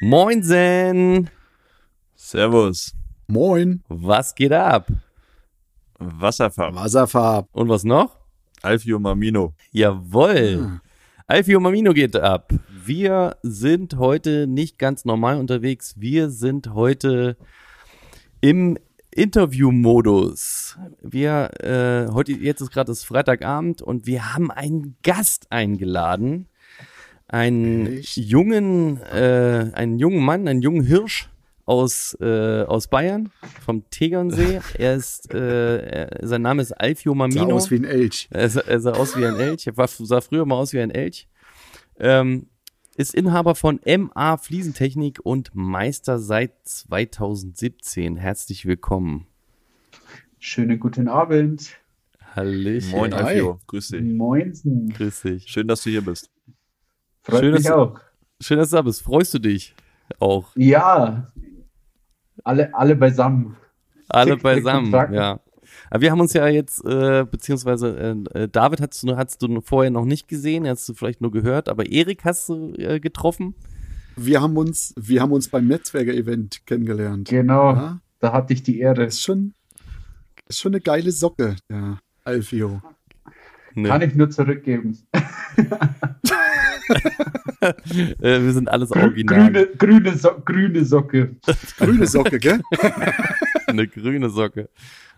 Moinsen! Servus. Moin. Was geht ab? Wasserfarben. Wasserfarb. Und was noch? Alfio Mamino. Jawohl. Alfio Mamino geht ab. Wir sind heute nicht ganz normal unterwegs. Wir sind heute im Interview-Modus. Wir, äh, heute, jetzt ist gerade das Freitagabend und wir haben einen Gast eingeladen. Einen Echt? jungen, äh, einen jungen Mann, einen jungen Hirsch aus, äh, aus Bayern, vom Tegernsee. Er ist, äh, er, sein Name ist Alfio Sah Mamino. aus wie ein Elch. Er sah, er sah aus wie ein Elch. Er war, sah früher mal aus wie ein Elch. Ähm, ist Inhaber von MA Fliesentechnik und Meister seit 2017. Herzlich willkommen. Schönen guten Abend. Hallöchen. Moin. Alfio, grüß dich. Moinsen. Grüß dich. Schön, dass du hier bist. Freut Schön, mich dass du- auch. Schön, dass du da bist. Freust du dich auch? Ja, alle, alle beisammen. Alle und beisammen, zack. ja. Aber wir haben uns ja jetzt, äh, beziehungsweise äh, äh, David hast du, hast du vorher noch nicht gesehen, hast du vielleicht nur gehört, aber Erik hast du äh, getroffen. Wir haben uns, wir haben uns beim Netzwerker-Event kennengelernt. Genau, Ja, da hatte ich die Ehre. ist schon, ist schon eine geile Socke, der Alfio. Ne? Kann ich nur zurückgeben. äh, wir sind alles original. Grüne, grüne, so grüne Socke. Grüne Socke, gell? Eine grüne Socke.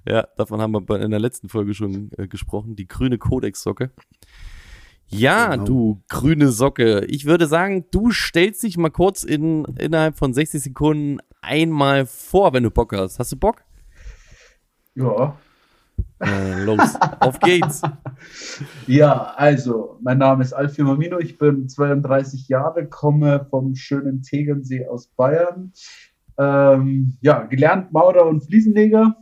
Ja, davon haben wir in der letzten Folge schon äh, gesprochen. Die grüne Codex-Socke. Ja, Genau. du grüne Socke. Ich würde sagen, du stellst dich mal kurz in, innerhalb von 60 Sekunden einmal vor, wenn du Bock hast. Hast du Bock? Ja. Äh, los, auf geht's. Ja, also, mein Name ist Alfio Mamino, ich bin 32 Jahre, komme vom schönen Tegernsee aus Bayern. Ähm, ja, gelernt Maurer und Fliesenleger.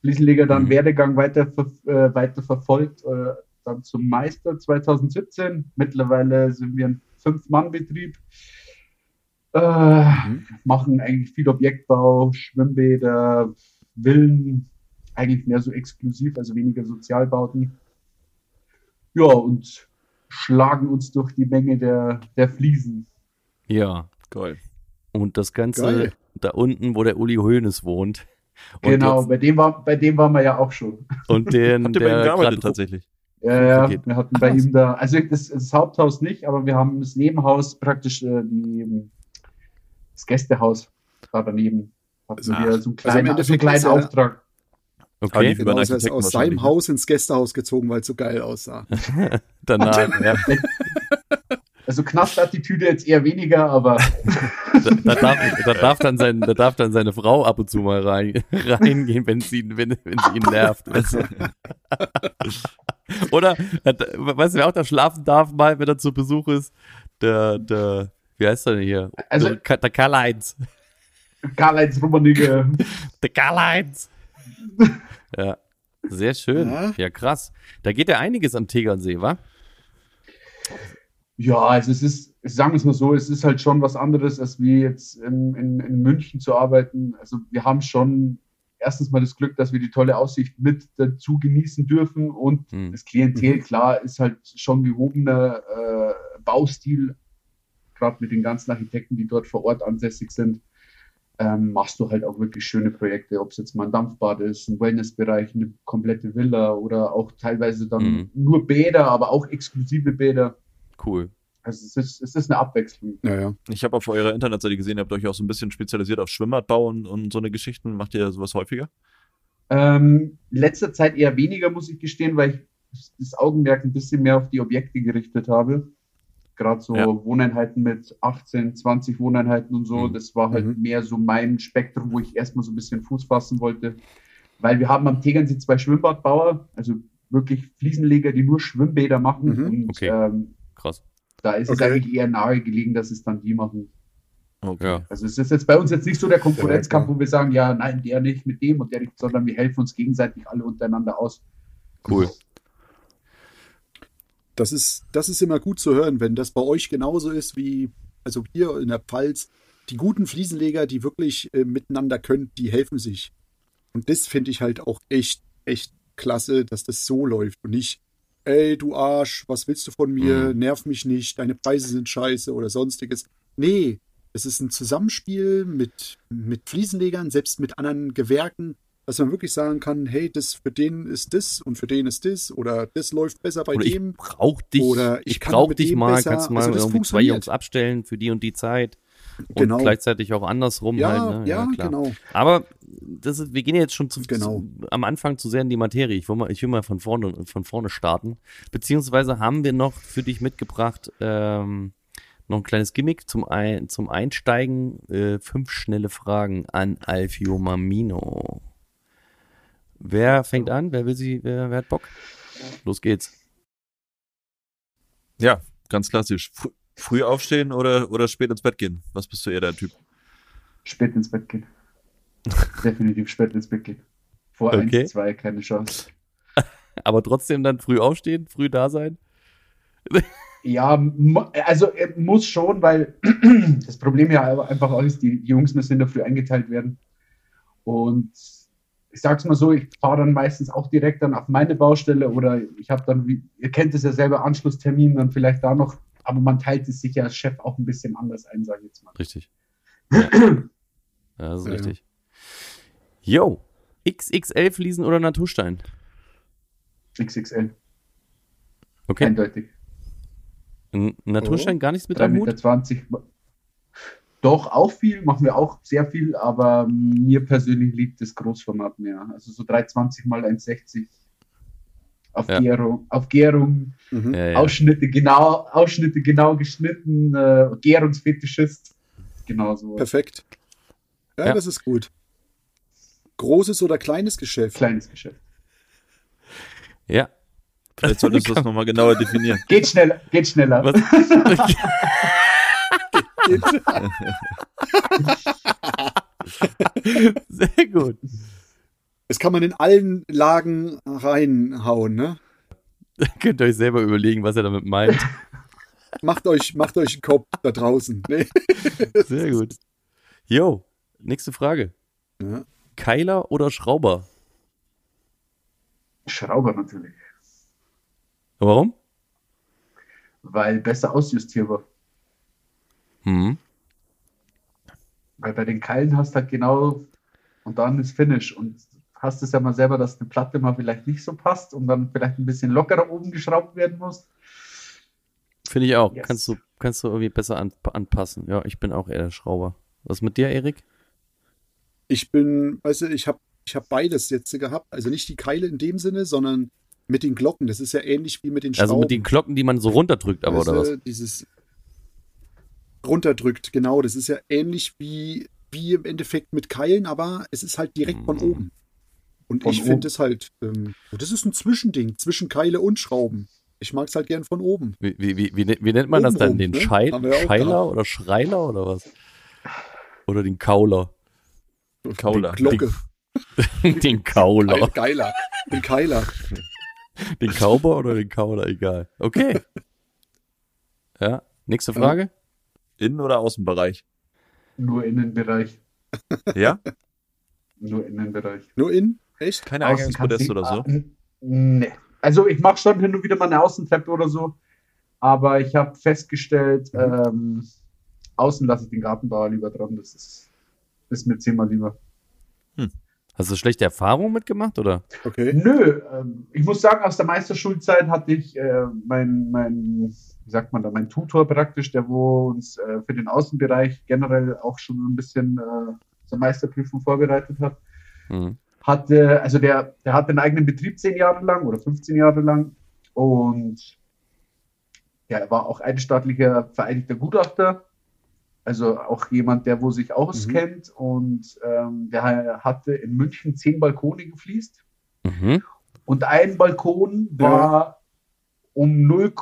Fliesenleger dann Mhm. Werdegang weiter, äh, weiter verfolgt, äh, dann zum Meister 2017. Mittlerweile sind wir ein Fünf-Mann-Betrieb. Äh, Machen eigentlich viel Objektbau, Schwimmbäder, Villen, eigentlich mehr so exklusiv, also weniger Sozialbauten. Ja, und schlagen uns durch die Menge der, der Fliesen. Ja, Geil. und das Ganze Geil. da unten, wo der Uli Hoeneß wohnt. Und genau, jetzt- bei, dem war, bei dem waren wir ja auch schon. Und den, Habt ihr bei ihm der gearbeitet grad- tatsächlich? Ja, ja, wir hatten bei ihm da, also das, das Haupthaus nicht, aber wir haben das Nebenhaus, praktisch äh, die, das Gästehaus da daneben. Hatten Also, wir so einen im kleinen, so einen kleinen Auftrag. Okay, Genau, er ist aus seinem ne? Haus ins Gästehaus gezogen, weil es so geil aussah. danach, ja. Also Knastattitüde jetzt eher weniger, aber Da, da, darf, da, darf dann sein, da darf dann seine Frau ab und zu mal rein, reingehen, wenn sie, ihn- wenn, wenn sie ihn nervt. Oder, weißt du, wer auch da schlafen darf, mal, wenn er zu Besuch ist? Der, der, wie heißt er denn hier? Also- der, der Karl-Heinz. Karl-Heinz Rummenigge. Der Karl-Heinz. Ja, sehr schön. Ja. Ja, krass. Da geht ja einiges am Tegernsee, wa? Ja, also es ist, sagen wir es mal so, es ist halt schon was anderes, als wie jetzt in, in, in München zu arbeiten. Also wir haben schon erstens mal das Glück, dass wir die tolle Aussicht mit dazu genießen dürfen und Hm. das Klientel, klar, ist halt schon gehobener äh, Baustil, gerade mit den ganzen Architekten, die dort vor Ort ansässig sind. Ähm, machst du halt auch wirklich schöne Projekte, ob es jetzt mal ein Dampfbad ist, ein Wellnessbereich, eine komplette Villa oder auch teilweise dann Mhm. nur Bäder, aber auch exklusive Bäder. Cool. Also es ist, es ist eine Abwechslung. Ja, ja. Ich habe auf eurer Internetseite gesehen, ihr habt euch auch so ein bisschen spezialisiert auf Schwimmbadbau und, und so eine Geschichten. Macht ihr sowas häufiger? Ähm, letzter Zeit eher weniger, muss ich gestehen, weil ich das Augenmerk ein bisschen mehr auf die Objekte gerichtet habe. Gerade so Ja. Wohneinheiten mit 18, 20 Wohneinheiten und so. Mhm. Das war halt Mhm. mehr so mein Spektrum, wo ich erstmal so ein bisschen Fuß fassen wollte. Weil wir haben am Tegernsee zwei Schwimmbadbauer, also wirklich Fliesenleger, die nur Schwimmbäder machen. Mhm. Und Okay. ähm, Krass. Da ist es Okay. eigentlich eher nahe gelegen, dass es dann die machen. Okay. Also es ist jetzt bei uns jetzt nicht so der Konkurrenzkampf, wo wir sagen, ja, nein, der nicht mit dem und der nicht, sondern wir helfen uns gegenseitig alle untereinander aus. Cool. Das ist, das ist immer gut zu hören, wenn das bei euch genauso ist wie, also hier in der Pfalz, die guten Fliesenleger, die wirklich äh, miteinander können, die helfen sich. Und das finde ich halt auch echt, echt klasse, dass das so läuft und nicht, ey, du Arsch, was willst du von mir? Mhm. Nerv mich nicht, deine Preise sind scheiße oder sonstiges. Nee, es ist ein Zusammenspiel mit, mit Fliesenlegern, selbst mit anderen Gewerken, dass man wirklich sagen kann, hey, das für den ist das und für den ist das oder das läuft besser bei Oder ich dem. brauch dich, Oder ich, ich brauch dich mal, besser. kannst du mal Also das irgendwie zwei. Jungs abstellen für die und die Zeit. Und Genau. gleichzeitig auch andersrum Ja, halt, ne? ja, klar. genau. Aber das ist, wir gehen jetzt schon zu, Genau. zu, am Anfang zu sehr in die Materie. Ich will mal, ich will mal von vorne, von vorne starten. Beziehungsweise haben wir noch für dich mitgebracht ähm, noch ein kleines Gimmick zum, ein, zum Einsteigen. Äh, fünf schnelle Fragen an Alfio Mamino. Wer fängt an? Wer will sie? Wer, wer hat Bock? Los geht's. Ja, ganz klassisch. Fr früh aufstehen oder, oder spät ins Bett gehen? Was bist du eher der Typ? Spät ins Bett gehen. Definitiv spät ins Bett gehen. Vor Okay. 1, 2 keine Chance. Aber trotzdem dann früh aufstehen, früh da sein. Ja, also äh, muss schon, weil das Problem ja aber einfach auch ist, die Jungs müssen in der Früh eingeteilt werden. Und ich sag's mal so, ich fahre dann meistens auch direkt dann auf meine Baustelle oder ich habe dann, wie, ihr kennt es ja selber, Anschlusstermin, dann vielleicht da noch, aber man teilt es sich ja als Chef auch ein bisschen anders ein, sage ich jetzt mal. Richtig. Ja, ja das ist Ja, richtig. Yo, XXL Fliesen oder Naturstein? XXL, Okay. eindeutig. N Naturstein gar nichts mit 3,20 am Hut? Meter. 20. Doch, auch viel, machen wir auch sehr viel, aber mir persönlich liegt das Großformat mehr. Also so 320 mal 1,60 auf Ja. Gärung, auf Gärung, Mhm. Ja, ja. Ausschnitte genau, Ausschnitte genau geschnitten, äh, Gärungsfetischist. Genau so. Perfekt. Ja, Ja. das ist gut. Großes oder kleines Geschäft? Kleines Geschäft. ja. Vielleicht solltest du das nochmal genauer definieren. Geht schneller, geht schneller. Was? Sehr gut. Das kann man in allen Lagen reinhauen, ne? Könnt ihr euch selber überlegen, was er damit meint. Macht euch, macht euch einen Kopf da draußen. Nee. Sehr gut. Yo, nächste Frage. Ja. Keiler oder Schrauber? Schrauber natürlich, Warum? weil besser ausjustierbar. Hm. Weil bei den Keilen hast du halt genau und dann ist Finish und hast es ja mal selber, dass eine Platte mal vielleicht nicht so passt und dann vielleicht ein bisschen lockerer oben geschraubt werden muss. Finde ich auch. Yes. Kannst du, kannst du irgendwie besser an, anpassen. Ja, ich bin auch eher der Schrauber. Was mit dir, Erik? Ich bin, weißt du, ich habe ich hab beides jetzt gehabt. Also nicht die Keile in dem Sinne, sondern mit den Glocken. Das ist ja ähnlich wie mit den Schrauben. Also mit den Glocken, die man so runterdrückt, aber Weißt oder was? Dieses runterdrückt, genau. Das ist ja ähnlich wie, wie im Endeffekt mit Keilen, aber es ist halt direkt von Mhm. oben. Und Von ich oben. finde es halt, ähm, das ist ein Zwischending zwischen Keile und Schrauben. Ich mag es halt gern von oben. Wie, wie, wie, wie, nennt- wie nennt man das dann? Den ne? Schei Scheiler oder Schreiler oder was? Oder den Kauler? Kauler. Glocke. den Kauler. Geil- Geiler. Den Keiler. Den Kauber oder den Kauler? Egal. Okay. Ja, nächste Frage. Innen- oder Außenbereich? Nur Innenbereich. Ja? Nur Innenbereich. Nur in? Echt? Keine Eingangspodest oder so? Ah, Nee. Also ich mache schon hin und wieder mal eine Außentreppe oder so, aber ich habe festgestellt, Mhm. ähm, außen lasse ich den Gartenbauer lieber dran. Das ist, ist mir zehnmal lieber. Hast du schlechte Erfahrungen mitgemacht oder? Okay. Nö, ähm, ich muss sagen, aus der Meisterschulzeit hatte ich äh, mein, mein, wie sagt man da, mein Tutor praktisch, der wo uns äh, für den Außenbereich generell auch schon ein bisschen äh, zur Meisterprüfung vorbereitet hat. Hm. hatte, also der, der hatte einen eigenen Betrieb zehn Jahre lang oder 15 Jahre lang und ja, er war auch einstaatlicher vereidigter Gutachter, also auch jemand, der wo sich auskennt und ähm, der hatte in München zehn Balkone gefliest Mhm. und ein Balkon Ja. war um 0,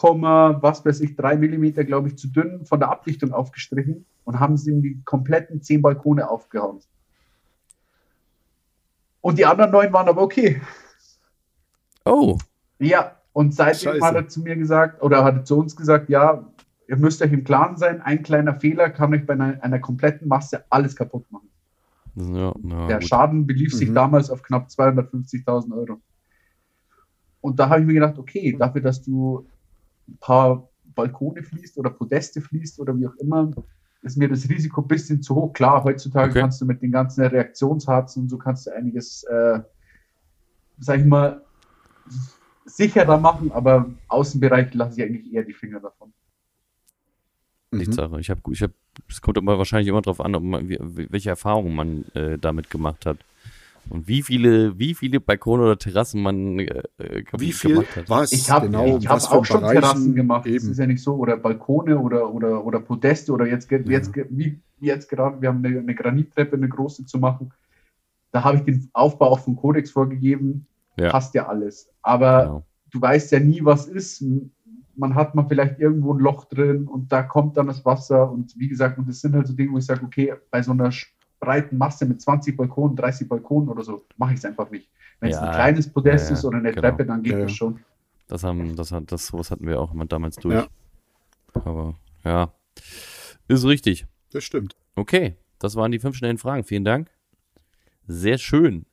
was weiß ich, 3 Millimeter, glaube ich, zu dünn von der Abdichtung aufgestrichen und haben sie in die kompletten 10 Balkone aufgehauen. Und die anderen neun waren aber okay. Oh. Ja, und seitdem Scheiße. hat er zu mir gesagt, oder hat er zu uns gesagt, ja, ihr müsst euch im Klaren sein, ein kleiner Fehler kann euch bei einer, einer kompletten Masse alles kaputt machen. Ja, na, Der gut. Schaden belief sich Mhm. damals auf knapp 250.000 Euro. Und da habe ich mir gedacht, okay, dafür, dass du ein paar Balkone fließt oder Podeste fließt oder wie auch immer, ist mir das Risiko ein bisschen zu hoch. Klar, heutzutage Okay. kannst du mit den ganzen Reaktionsharzen und so kannst du einiges, äh, sag ich mal, sicherer machen, aber im Außenbereich lasse ich eigentlich eher die Finger davon. Nichts Mhm. Sache. Ich habe, ich hab, es kommt aber wahrscheinlich immer darauf an, ob man, wie, welche Erfahrungen man äh, damit gemacht hat. Und wie viele, wie viele Balkone oder Terrassen man äh, äh, kaputt Wie viel, gemacht hat. was, Ich habe genau, ich hab auch schon Bereichen Terrassen gemacht. Das Eben. ist ja nicht so. Oder Balkone oder, oder, oder Podeste oder jetzt, jetzt wie jetzt gerade, wir haben eine, eine Granittreppe, eine große zu machen. Da habe ich den Aufbau auch vom Kodex vorgegeben. Ja. Passt ja alles. Aber Genau. du weißt ja nie, was ist. Man hat mal vielleicht irgendwo ein Loch drin und da kommt dann das Wasser. Und wie gesagt, und das sind halt so Dinge, wo ich sage, okay, bei so einer breiten Masse mit 20 Balkonen, 30 Balkonen oder so, mache ich es einfach nicht. Wenn es Ja, ein kleines Podest ja, ist oder eine genau. Treppe, dann geht Ja, das schon. Das haben, das hat, das, sowas hatten wir auch immer damals durch. Ja. Aber ja, ist richtig. Das stimmt. Okay, das waren die fünf schnellen Fragen. Vielen Dank. Sehr schön.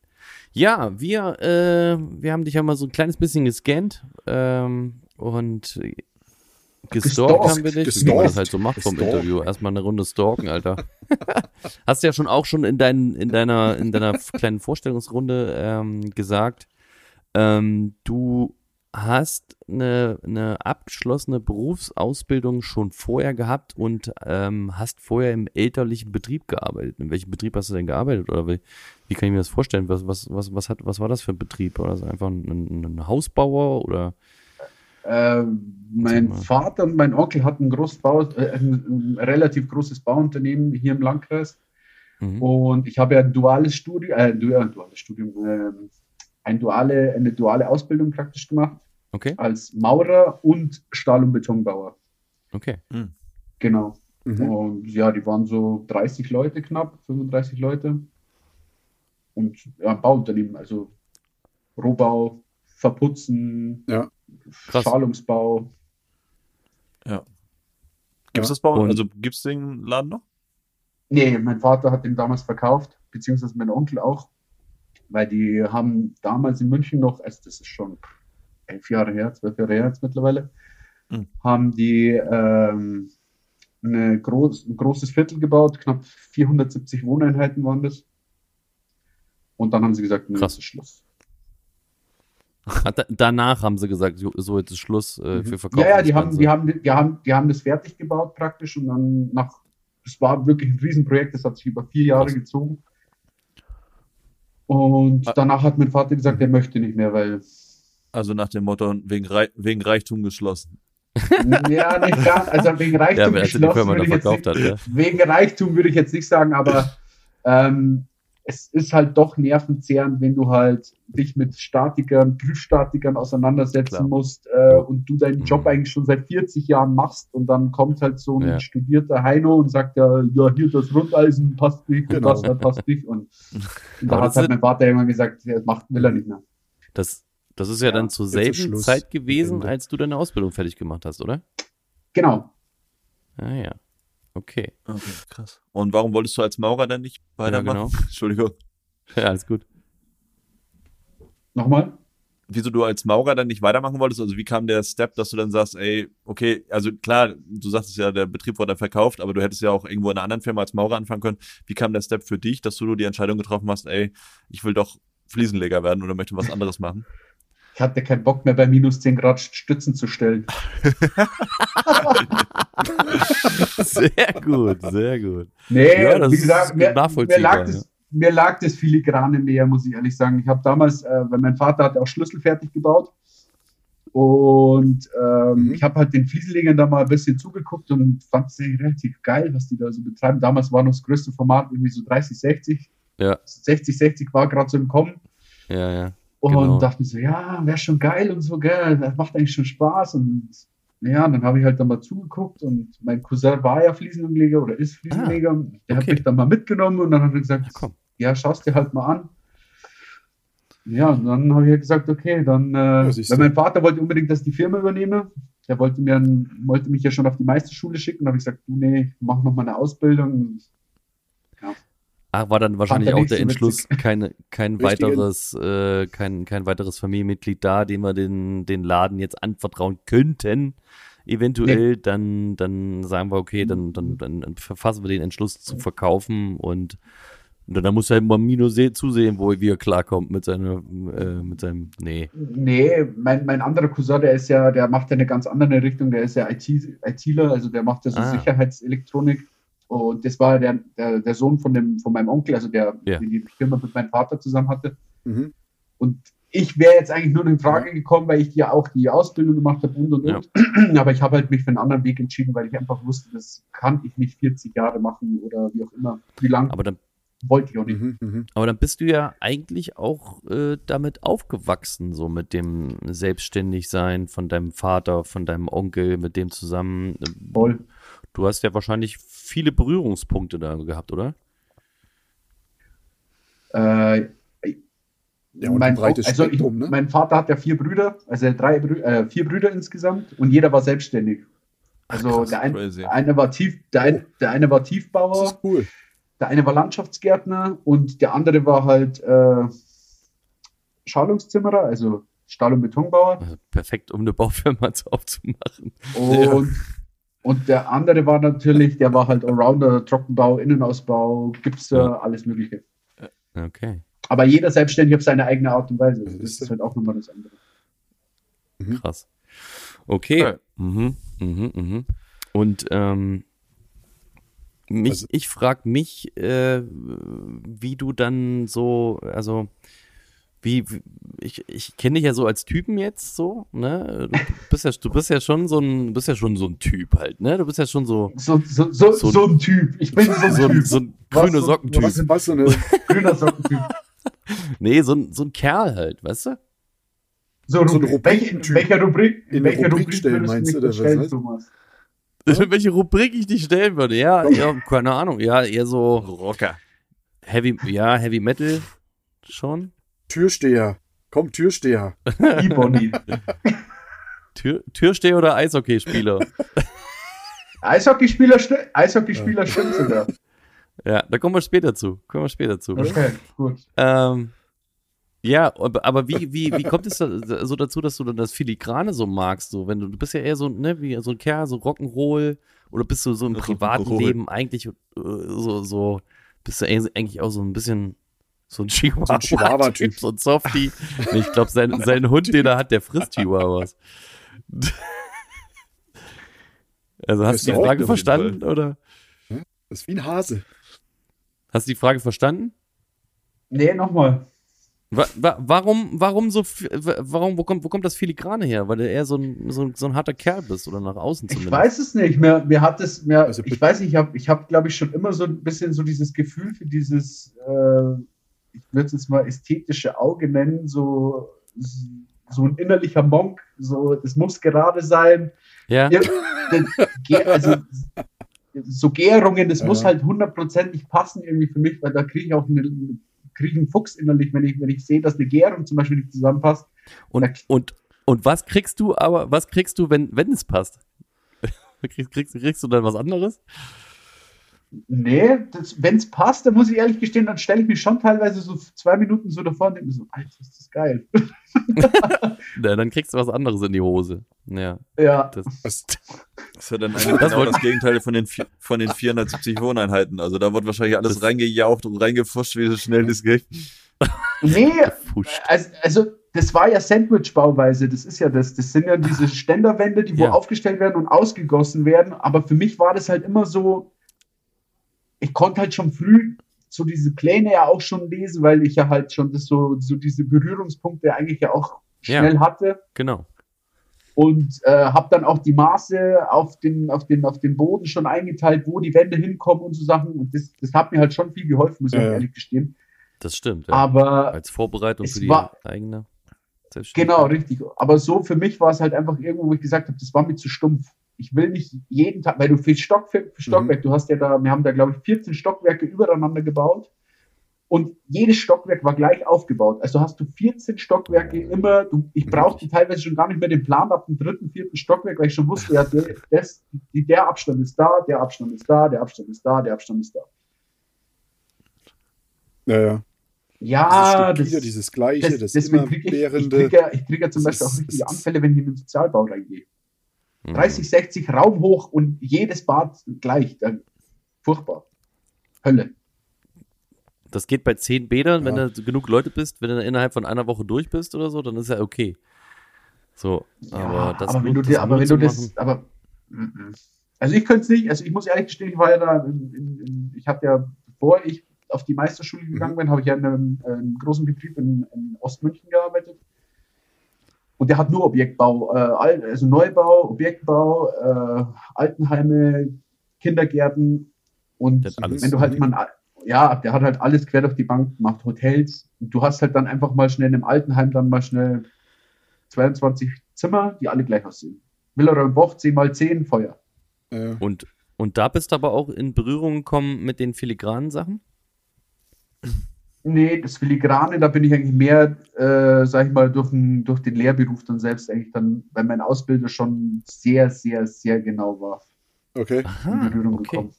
Ja, wir, äh, wir haben dich ja mal so ein kleines bisschen gescannt ähm, und gestalkt haben wir dich, wie man das halt so macht vom gestalkt. Interview. Erstmal eine Runde stalken, Alter. Hast du ja schon auch schon in, dein, in, deiner, in deiner kleinen Vorstellungsrunde ähm, gesagt, ähm, du hast eine, eine abgeschlossene Berufsausbildung schon vorher gehabt und ähm, hast vorher im elterlichen Betrieb gearbeitet. In welchem Betrieb hast du denn gearbeitet? Oder wie, wie kann ich mir das vorstellen? Was, was, was, was, hat, was war das für ein Betrieb? War das einfach ein, ein, ein Hausbauer oder? Ähm, mein. Vater und mein Onkel hatten ein, großes Bau, äh, ein, ein relativ großes Bauunternehmen hier im Landkreis. Mhm. Und ich habe ja ein duales Studium, äh, ein du- ein duales Studium, ähm, ein duale, eine duale Ausbildung praktisch gemacht Okay, als Maurer und Stahl- und Betonbauer. okay. Genau. Mhm. Und ja, die waren so 30 Leute knapp, 35 Leute. Und ja, ein Bauunternehmen, also Rohbau, Verputzen, Ja. Krass. Schalungsbau. Ja. Ja. gibt's das Bau, also gibt's den Laden noch? Nee, mein Vater hat den damals verkauft, beziehungsweise mein Onkel auch, weil die haben damals in München noch, also das ist schon elf Jahre her, zwölf Jahre her jetzt mittlerweile, Mhm. haben die ähm, eine groß, ein großes Viertel gebaut, knapp 470 Wohneinheiten waren das. Und dann haben sie gesagt, nee, Krass. das ist Schluss. Da- Danach haben sie gesagt, so, jetzt ist Schluss äh, Mhm. für Verkauf. Ja, ja, die haben, die haben, die haben, die haben das fertig gebaut praktisch und dann nach, es war wirklich ein Riesenprojekt, das hat sich über vier Jahre Krass. gezogen. Und Ah. danach hat mein Vater gesagt, er möchte nicht mehr, weil, Also nach dem Motto, wegen, Rei wegen Reichtum geschlossen. ja, nicht ganz, also wegen Ja, Reichtum er die geschlossen Firma würde ich jetzt verkauft nicht, hat, ja. wegen Reichtum würde ich jetzt nicht sagen, aber ähm, es ist halt doch nervenzehrend, wenn du halt dich mit Statikern, Prüfstatikern auseinandersetzen Klar. musst äh, und du deinen Job Mhm. eigentlich schon seit 40 Jahren machst und dann kommt halt so ein Ja. studierter Heino und sagt ja, ja, hier das Rundeisen passt nicht Genau. und das da passt nicht und, und da hat das halt mein Vater irgendwann gesagt, ja, das macht, will er nicht mehr. Das, das ist ja, Ja, dann zur selben Schluss. Zeit gewesen, Ende. als du deine Ausbildung fertig gemacht hast, oder? Genau. Ah ja. Okay. Genau. Okay, krass. Und warum wolltest du als Maurer dann nicht weitermachen? Entschuldigung. Ja, alles gut. Nochmal? Wieso du als Maurer dann nicht weitermachen wolltest? Also wie kam der Step, dass du dann sagst, ey, okay, also klar, du sagst ja, der Betrieb wurde verkauft, aber du hättest ja auch irgendwo in einer anderen Firma als Maurer anfangen können. Wie kam der Step für dich, dass du die Entscheidung getroffen hast, ey, ich will doch Fliesenleger werden oder möchte was anderes machen? Ich hatte keinen Bock mehr bei minus 10 Grad Stützen zu stellen. Sehr gut, sehr gut. Nee, Ja, wie gesagt, mir, mir, lag das, mir lag das Filigrane näher, muss ich ehrlich sagen. Ich habe damals, äh, weil mein Vater hat auch Schlüssel fertig gebaut und ähm, Mhm. ich habe halt den Fliesenlegern da mal ein bisschen zugeguckt und fand es relativ geil, was die da so betreiben. Damals war noch das größte Format irgendwie so 30, 60. Ja. 60, 60 war gerade so im Kommen. Ja, ja. Und Genau. dachte mir so, ja, wäre schon geil und so, gell, das macht eigentlich schon Spaß. Und ja, dann habe ich halt dann mal zugeguckt und mein Cousin war ja Fliesenleger oder ist Fliesenleger. der hat okay. mich dann mal mitgenommen und dann hat er gesagt, Ja, komm. ja, schaust dir halt mal an. Ja, und dann habe ich halt gesagt, okay, dann, äh, weil mein Vater wollte unbedingt, dass ich die Firma übernehme. Der wollte mir, wollte mich ja schon auf die Meisterschule schicken. Da habe ich gesagt, du, nee, mach noch mal eine Ausbildung. Ach, war dann wahrscheinlich auch der Entschluss, keine, kein Richtige- weiteres, äh, kein, kein weiteres Familienmitglied da, dem wir den, den Laden jetzt anvertrauen könnten. Eventuell, dann, dann sagen wir, okay, dann, dann, dann, verfassen wir den Entschluss zu verkaufen und, und dann muss halt Mamino se- zusehen, wo wie er klarkommt mit seiner, äh, mit seinem, nee. Nee, mein, mein anderer Cousin, der ist ja, der macht ja eine ganz andere Richtung, der ist ja IT, ITler, also der macht ja so Ah. Sicherheitselektronik. Und das war der, der, der Sohn von, dem, von meinem Onkel, also der, Ja. der die Firma mit meinem Vater zusammen hatte. Mhm. Und ich wäre jetzt eigentlich nur in Frage gekommen, weil ich ja auch die Ausbildung gemacht habe und und Ja. und. Aber ich habe halt mich für einen anderen Weg entschieden, weil ich einfach wusste, das kann ich nicht 40 Jahre machen oder wie auch immer. Wie lange Aber dann, wollte ich auch nicht. Mhm. Mhm. aber dann bist du ja eigentlich auch äh, damit aufgewachsen, so mit dem Selbstständigsein von deinem Vater, von deinem Onkel, mit dem zusammen. Voll. Du hast ja wahrscheinlich viele Berührungspunkte da gehabt, oder? Äh, Ja, mein, breites also ich, ne? mein Vater hat ja vier Brüder, also drei Brü äh, vier Brüder insgesamt und jeder war selbstständig. Also krass, der, ein, der eine war tief, der, ein, der eine war Das Tiefbauer, ist cool. der eine war Landschaftsgärtner und der andere war halt äh, Schalungszimmerer, also Stahl- und Betonbauer. Also perfekt, um eine Baufirma zu- aufzumachen. Und, und der andere war natürlich, der war halt Allrounder, Trockenbau, Innenausbau, Gipser, Ja. alles Mögliche. Okay. Aber jeder selbstständig auf seine eigene Art und Weise. Das Das ist- halt auch nochmal das andere. Krass. Okay. Ja. Mhm, mhm, mhm. Und ähm, mich, Also- ich frage mich, äh, wie du dann so, also wie, wie ich, ich kenne dich ja so als Typen jetzt so, ne? Du bist ja, du bist ja schon so ein, du bist ja schon so ein Typ halt, ne? Du bist ja schon so, So, so, so, So- so, ein Typ. Ich bin so ein so, ein- Typ. so ein Was grüne so- Sockentyp. Was, was so eine, Grüner Sockentyp. Nee, so ein, so ein Kerl halt, weißt du? So, So ein Rubrik, welche, in Rubrikentyp. welcher Rubrik, in In welcher Rubrik Rubrik stellen, meinst du oder was, Thomas? Welche Rubrik ich dich stellen würde? Ja, ja, keine Ahnung. Ja, eher so Rocker. Heavy, ja, Heavy Metal schon. Türsteher. Komm, Türsteher. E-Bonnie. Tür, Türsteher oder Eishockeyspieler? Eishockeyspieler, Eishockeyspieler stimmt sogar. ja, da kommen wir später zu. Kommen wir später zu. Okay, gut. Ähm, ja, aber, wie, wie, wie kommt es da, so dazu, dass du dann das Filigrane so magst? So, wenn du, du bist ja eher so, ne, wie so ein Kerl, so Rock'n'Roll, oder bist du so im privaten. Leben eigentlich äh, so, so, bist du eigentlich auch so ein bisschen so ein Chihuahua-Typ, so ein Softie. Nee, ich glaube, sein, sein Hund, den er hat, der frisst Chihuahuas. Also hast du die Frage verstanden, oder? Das ist wie ein Hase. Hast du die Frage verstanden? Nee, nochmal. Wa wa warum, warum so, warum, wo kommt, wo kommt das Filigrane her? Weil du eher so ein, so, ein- so ein harter Kerl bist oder nach außen Ich zumindest. weiß es nicht. Mir, mir hat es, mir, Also ich weiß nicht, ich habe, ich hab, glaube ich, schon immer so ein bisschen so dieses Gefühl für dieses, äh, ich würde es jetzt mal ästhetische Auge nennen, so, so ein innerlicher Monk, so, das muss gerade sein. Ja, also, so Gärungen, das Ja. muss halt hundertprozentig passen irgendwie für mich, weil da kriege ich auch eine, kriege ich einen Fuchs innerlich, wenn ich, wenn ich sehe, dass eine Gärung zum Beispiel nicht zusammenpasst. und, und, und was kriegst du aber, was kriegst du, wenn, wenn es passt? kriegst, kriegst, kriegst du dann was anderes? Nee, wenn es passt, dann muss ich ehrlich gestehen, dann stelle ich mich schon teilweise so zwei Minuten so davor und denke mir so, Alter, ist das geil. Na, dann kriegst du was anderes in die Hose. Ja, Ja, das, Das ist ja dann eigentlich Das genau das Gegenteil von den, von den 470 Wohneinheiten. Also da wird wahrscheinlich alles reingejaucht und reingefuscht, wie so schnell das geht. nee, also, also das war ja Sandwich-Bauweise, das ist ja das. Das sind ja diese Ständerwände, die wo Ja. aufgestellt werden und ausgegossen werden. Aber für mich war das halt immer so, ich konnte halt schon früh so diese Pläne ja auch schon lesen, weil ich ja halt schon das so, so diese Berührungspunkte eigentlich ja auch Ja. schnell hatte. Genau. und äh, habe dann auch die Maße auf den, auf, den, auf den Boden schon eingeteilt, wo die Wände hinkommen und so Sachen. Und das, das hat mir halt schon viel geholfen, muss ich Ja, ja. ehrlich gestehen. Das stimmt. Ja. Aber Als Vorbereitung für die war- eigene. Genau, richtig. Aber so für mich war es halt einfach irgendwo, wo ich gesagt habe, das war mir zu stumpf. Ich will nicht jeden Tag, weil du für Stockwerk, für Stockwerk, du hast ja da, wir haben da, glaube ich, 14 Stockwerke übereinander gebaut. Und jedes Stockwerk war gleich aufgebaut. Also hast du 14 Stockwerke immer, du, ich brauchte teilweise schon gar nicht mehr den Plan ab dem dritten, vierten Stockwerk, weil ich schon wusste, ja, der, das, der Abstand ist da, der Abstand ist da, der Abstand ist da, der Abstand ist da. Ja, ja. Ja, Dieses das, dieses Gleiche, das, deswegen krieg ich, ich ja, ich ja zum Das Beispiel auch richtige Anfälle, wenn ich in den Sozialbau reingehe. Mhm. 30, 60 Raum hoch und jedes Bad gleich. Dann, furchtbar. Hölle. Das geht bei zehn Bädern, wenn Ja. da genug Leute bist, wenn du innerhalb von einer Woche durch bist oder so, dann ist ja okay. So, aber das aber wenn du, das aber wenn du das, aber mhm. also ich könnte es nicht, also ich muss ehrlich gestehen, ich war ja da, in, in, in, ich habe ja, bevor ich auf die Meisterschule gegangen bin, habe ich ja in einem, einem großen Betrieb in, in Ostmünchen gearbeitet. Und der hat nur Objektbau, äh, Al- also Neubau, Objektbau, äh, Altenheime, Kindergärten und Der hat alles. wenn du halt mal, ja, der hat halt alles quer durch die Bank gemacht, Hotels. Und du hast halt dann einfach mal schnell in einem Altenheim dann mal schnell 22 Zimmer, die alle gleich aussehen. Villa Boch, 10 mal 10, Feuer. Äh, Und, und da bist du aber auch in Berührung gekommen mit den filigranen Sachen? Nee, das Filigrane, da bin ich eigentlich mehr, äh, sag ich mal, durch den, durch den Lehrberuf dann selbst eigentlich dann, weil mein Ausbilder schon sehr, sehr, sehr genau war, okay. in Aha, Berührung okay. gekommen.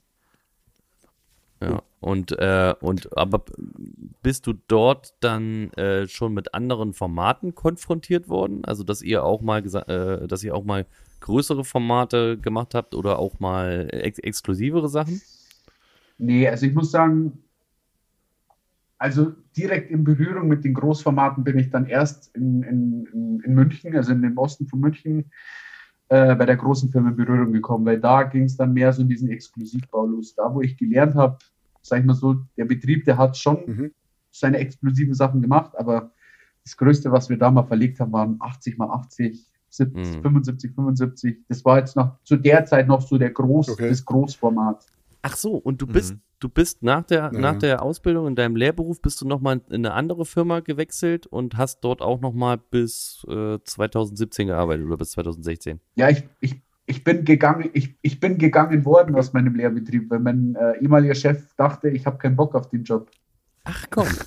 Ja, und, äh, und aber bist du dort dann äh, schon mit anderen Formaten konfrontiert worden? Also, dass ihr auch mal gesagt, äh, dass ihr auch mal größere Formate gemacht habt oder auch mal ex exklusivere Sachen? Nee, also ich muss sagen, also direkt in Berührung mit den Großformaten bin ich dann erst in, in, in, München, also in dem Osten von München, äh, bei der großen Firma in Berührung gekommen, weil da ging es dann mehr so in diesen Exklusivbau los. Da, wo ich gelernt habe, sag ich mal so, der Betrieb, der hat schon Mhm. seine exklusiven Sachen gemacht, aber das Größte, was wir da mal verlegt haben, waren 80 mal 80, 70, Mhm. 75, 75. Das war jetzt noch zu der Zeit noch so der Groß, Okay. das Großformat. Ach so, und du Mhm. bist, du bist nach der, Ja. nach der Ausbildung in deinem Lehrberuf bist du nochmal in eine andere Firma gewechselt und hast dort auch nochmal bis äh, 2017 gearbeitet oder bis 2016. Ja, ich, ich, ich bin gegangen, ich, ich bin gegangen worden aus meinem Lehrbetrieb, weil mein äh, ehemaliger Chef dachte, ich habe keinen Bock auf den Job. Ach komm.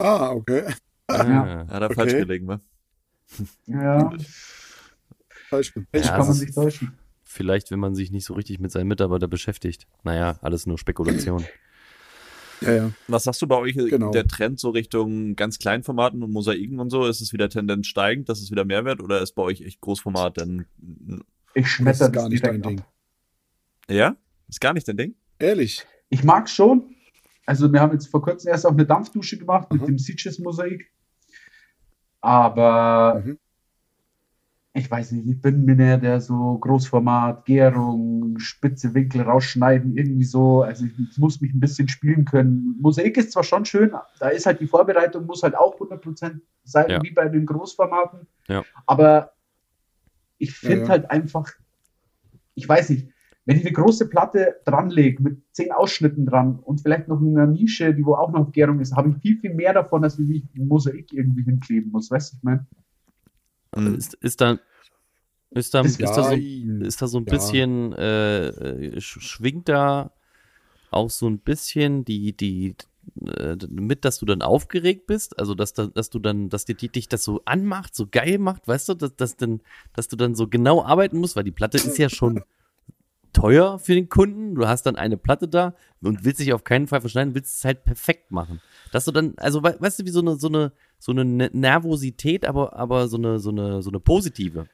Ah, okay. Ah. Hat er Okay. falsch gelegen, wa? Ja, Falsch. Ja, kann man sich täuschen. Vielleicht, wenn man sich nicht so richtig mit seinen Mitarbeitern beschäftigt. Naja, alles nur Spekulation. Ja, ja. Was sagst du bei euch, äh, Genau. der Trend so Richtung ganz Kleinformaten und Mosaiken und so? Ist es wieder Tendenz steigend, dass es wieder mehr wird oder ist bei euch echt Großformat denn? Ich Das schmetter ist gar nicht dein Ding. ab. Ja? Ist gar nicht dein Ding? Ehrlich. Ich mag schon. Also wir haben jetzt vor kurzem erst auch eine Dampfdusche gemacht mit Aha. dem Sitges-Mosaik. Aber Mhm. Ich weiß nicht, ich bin mir näher der so Großformat, Gärung, spitze Winkel rausschneiden, irgendwie so. Also ich, ich muss mich ein bisschen spielen können. Mosaik ist zwar schon schön, da ist halt die Vorbereitung, muss halt auch 100% sein, Ja. wie bei den Großformaten. Ja. Aber ich finde Ja, ja. halt einfach, ich weiß nicht, wenn ich eine große Platte dranlege mit zehn Ausschnitten dran und vielleicht noch eine Nische, die wo auch noch Gärung ist, habe ich viel, viel mehr davon, als wie ich ein Mosaik irgendwie hinkleben muss. Weißt du, ich meine? Mhm. Ist, ist da, ist da, ist Ist- da so, ist da so ein Ja. bisschen, äh, äh, sch- schwingt da auch so ein bisschen die, die, äh, mit, dass du dann aufgeregt bist, also dass, da, dass du dann, dass die, die dich das so anmacht, so geil macht, weißt du, dass, dass, dann, dass du dann so genau arbeiten musst, weil die Platte ist ja schon teuer für den Kunden. Du hast dann eine Platte da und willst dich auf keinen Fall verschneiden, willst es halt perfekt machen. Dass du dann, also we- weißt du, wie so eine, so eine, so eine Ne- Nervosität, aber, aber so eine, so eine, so eine positive.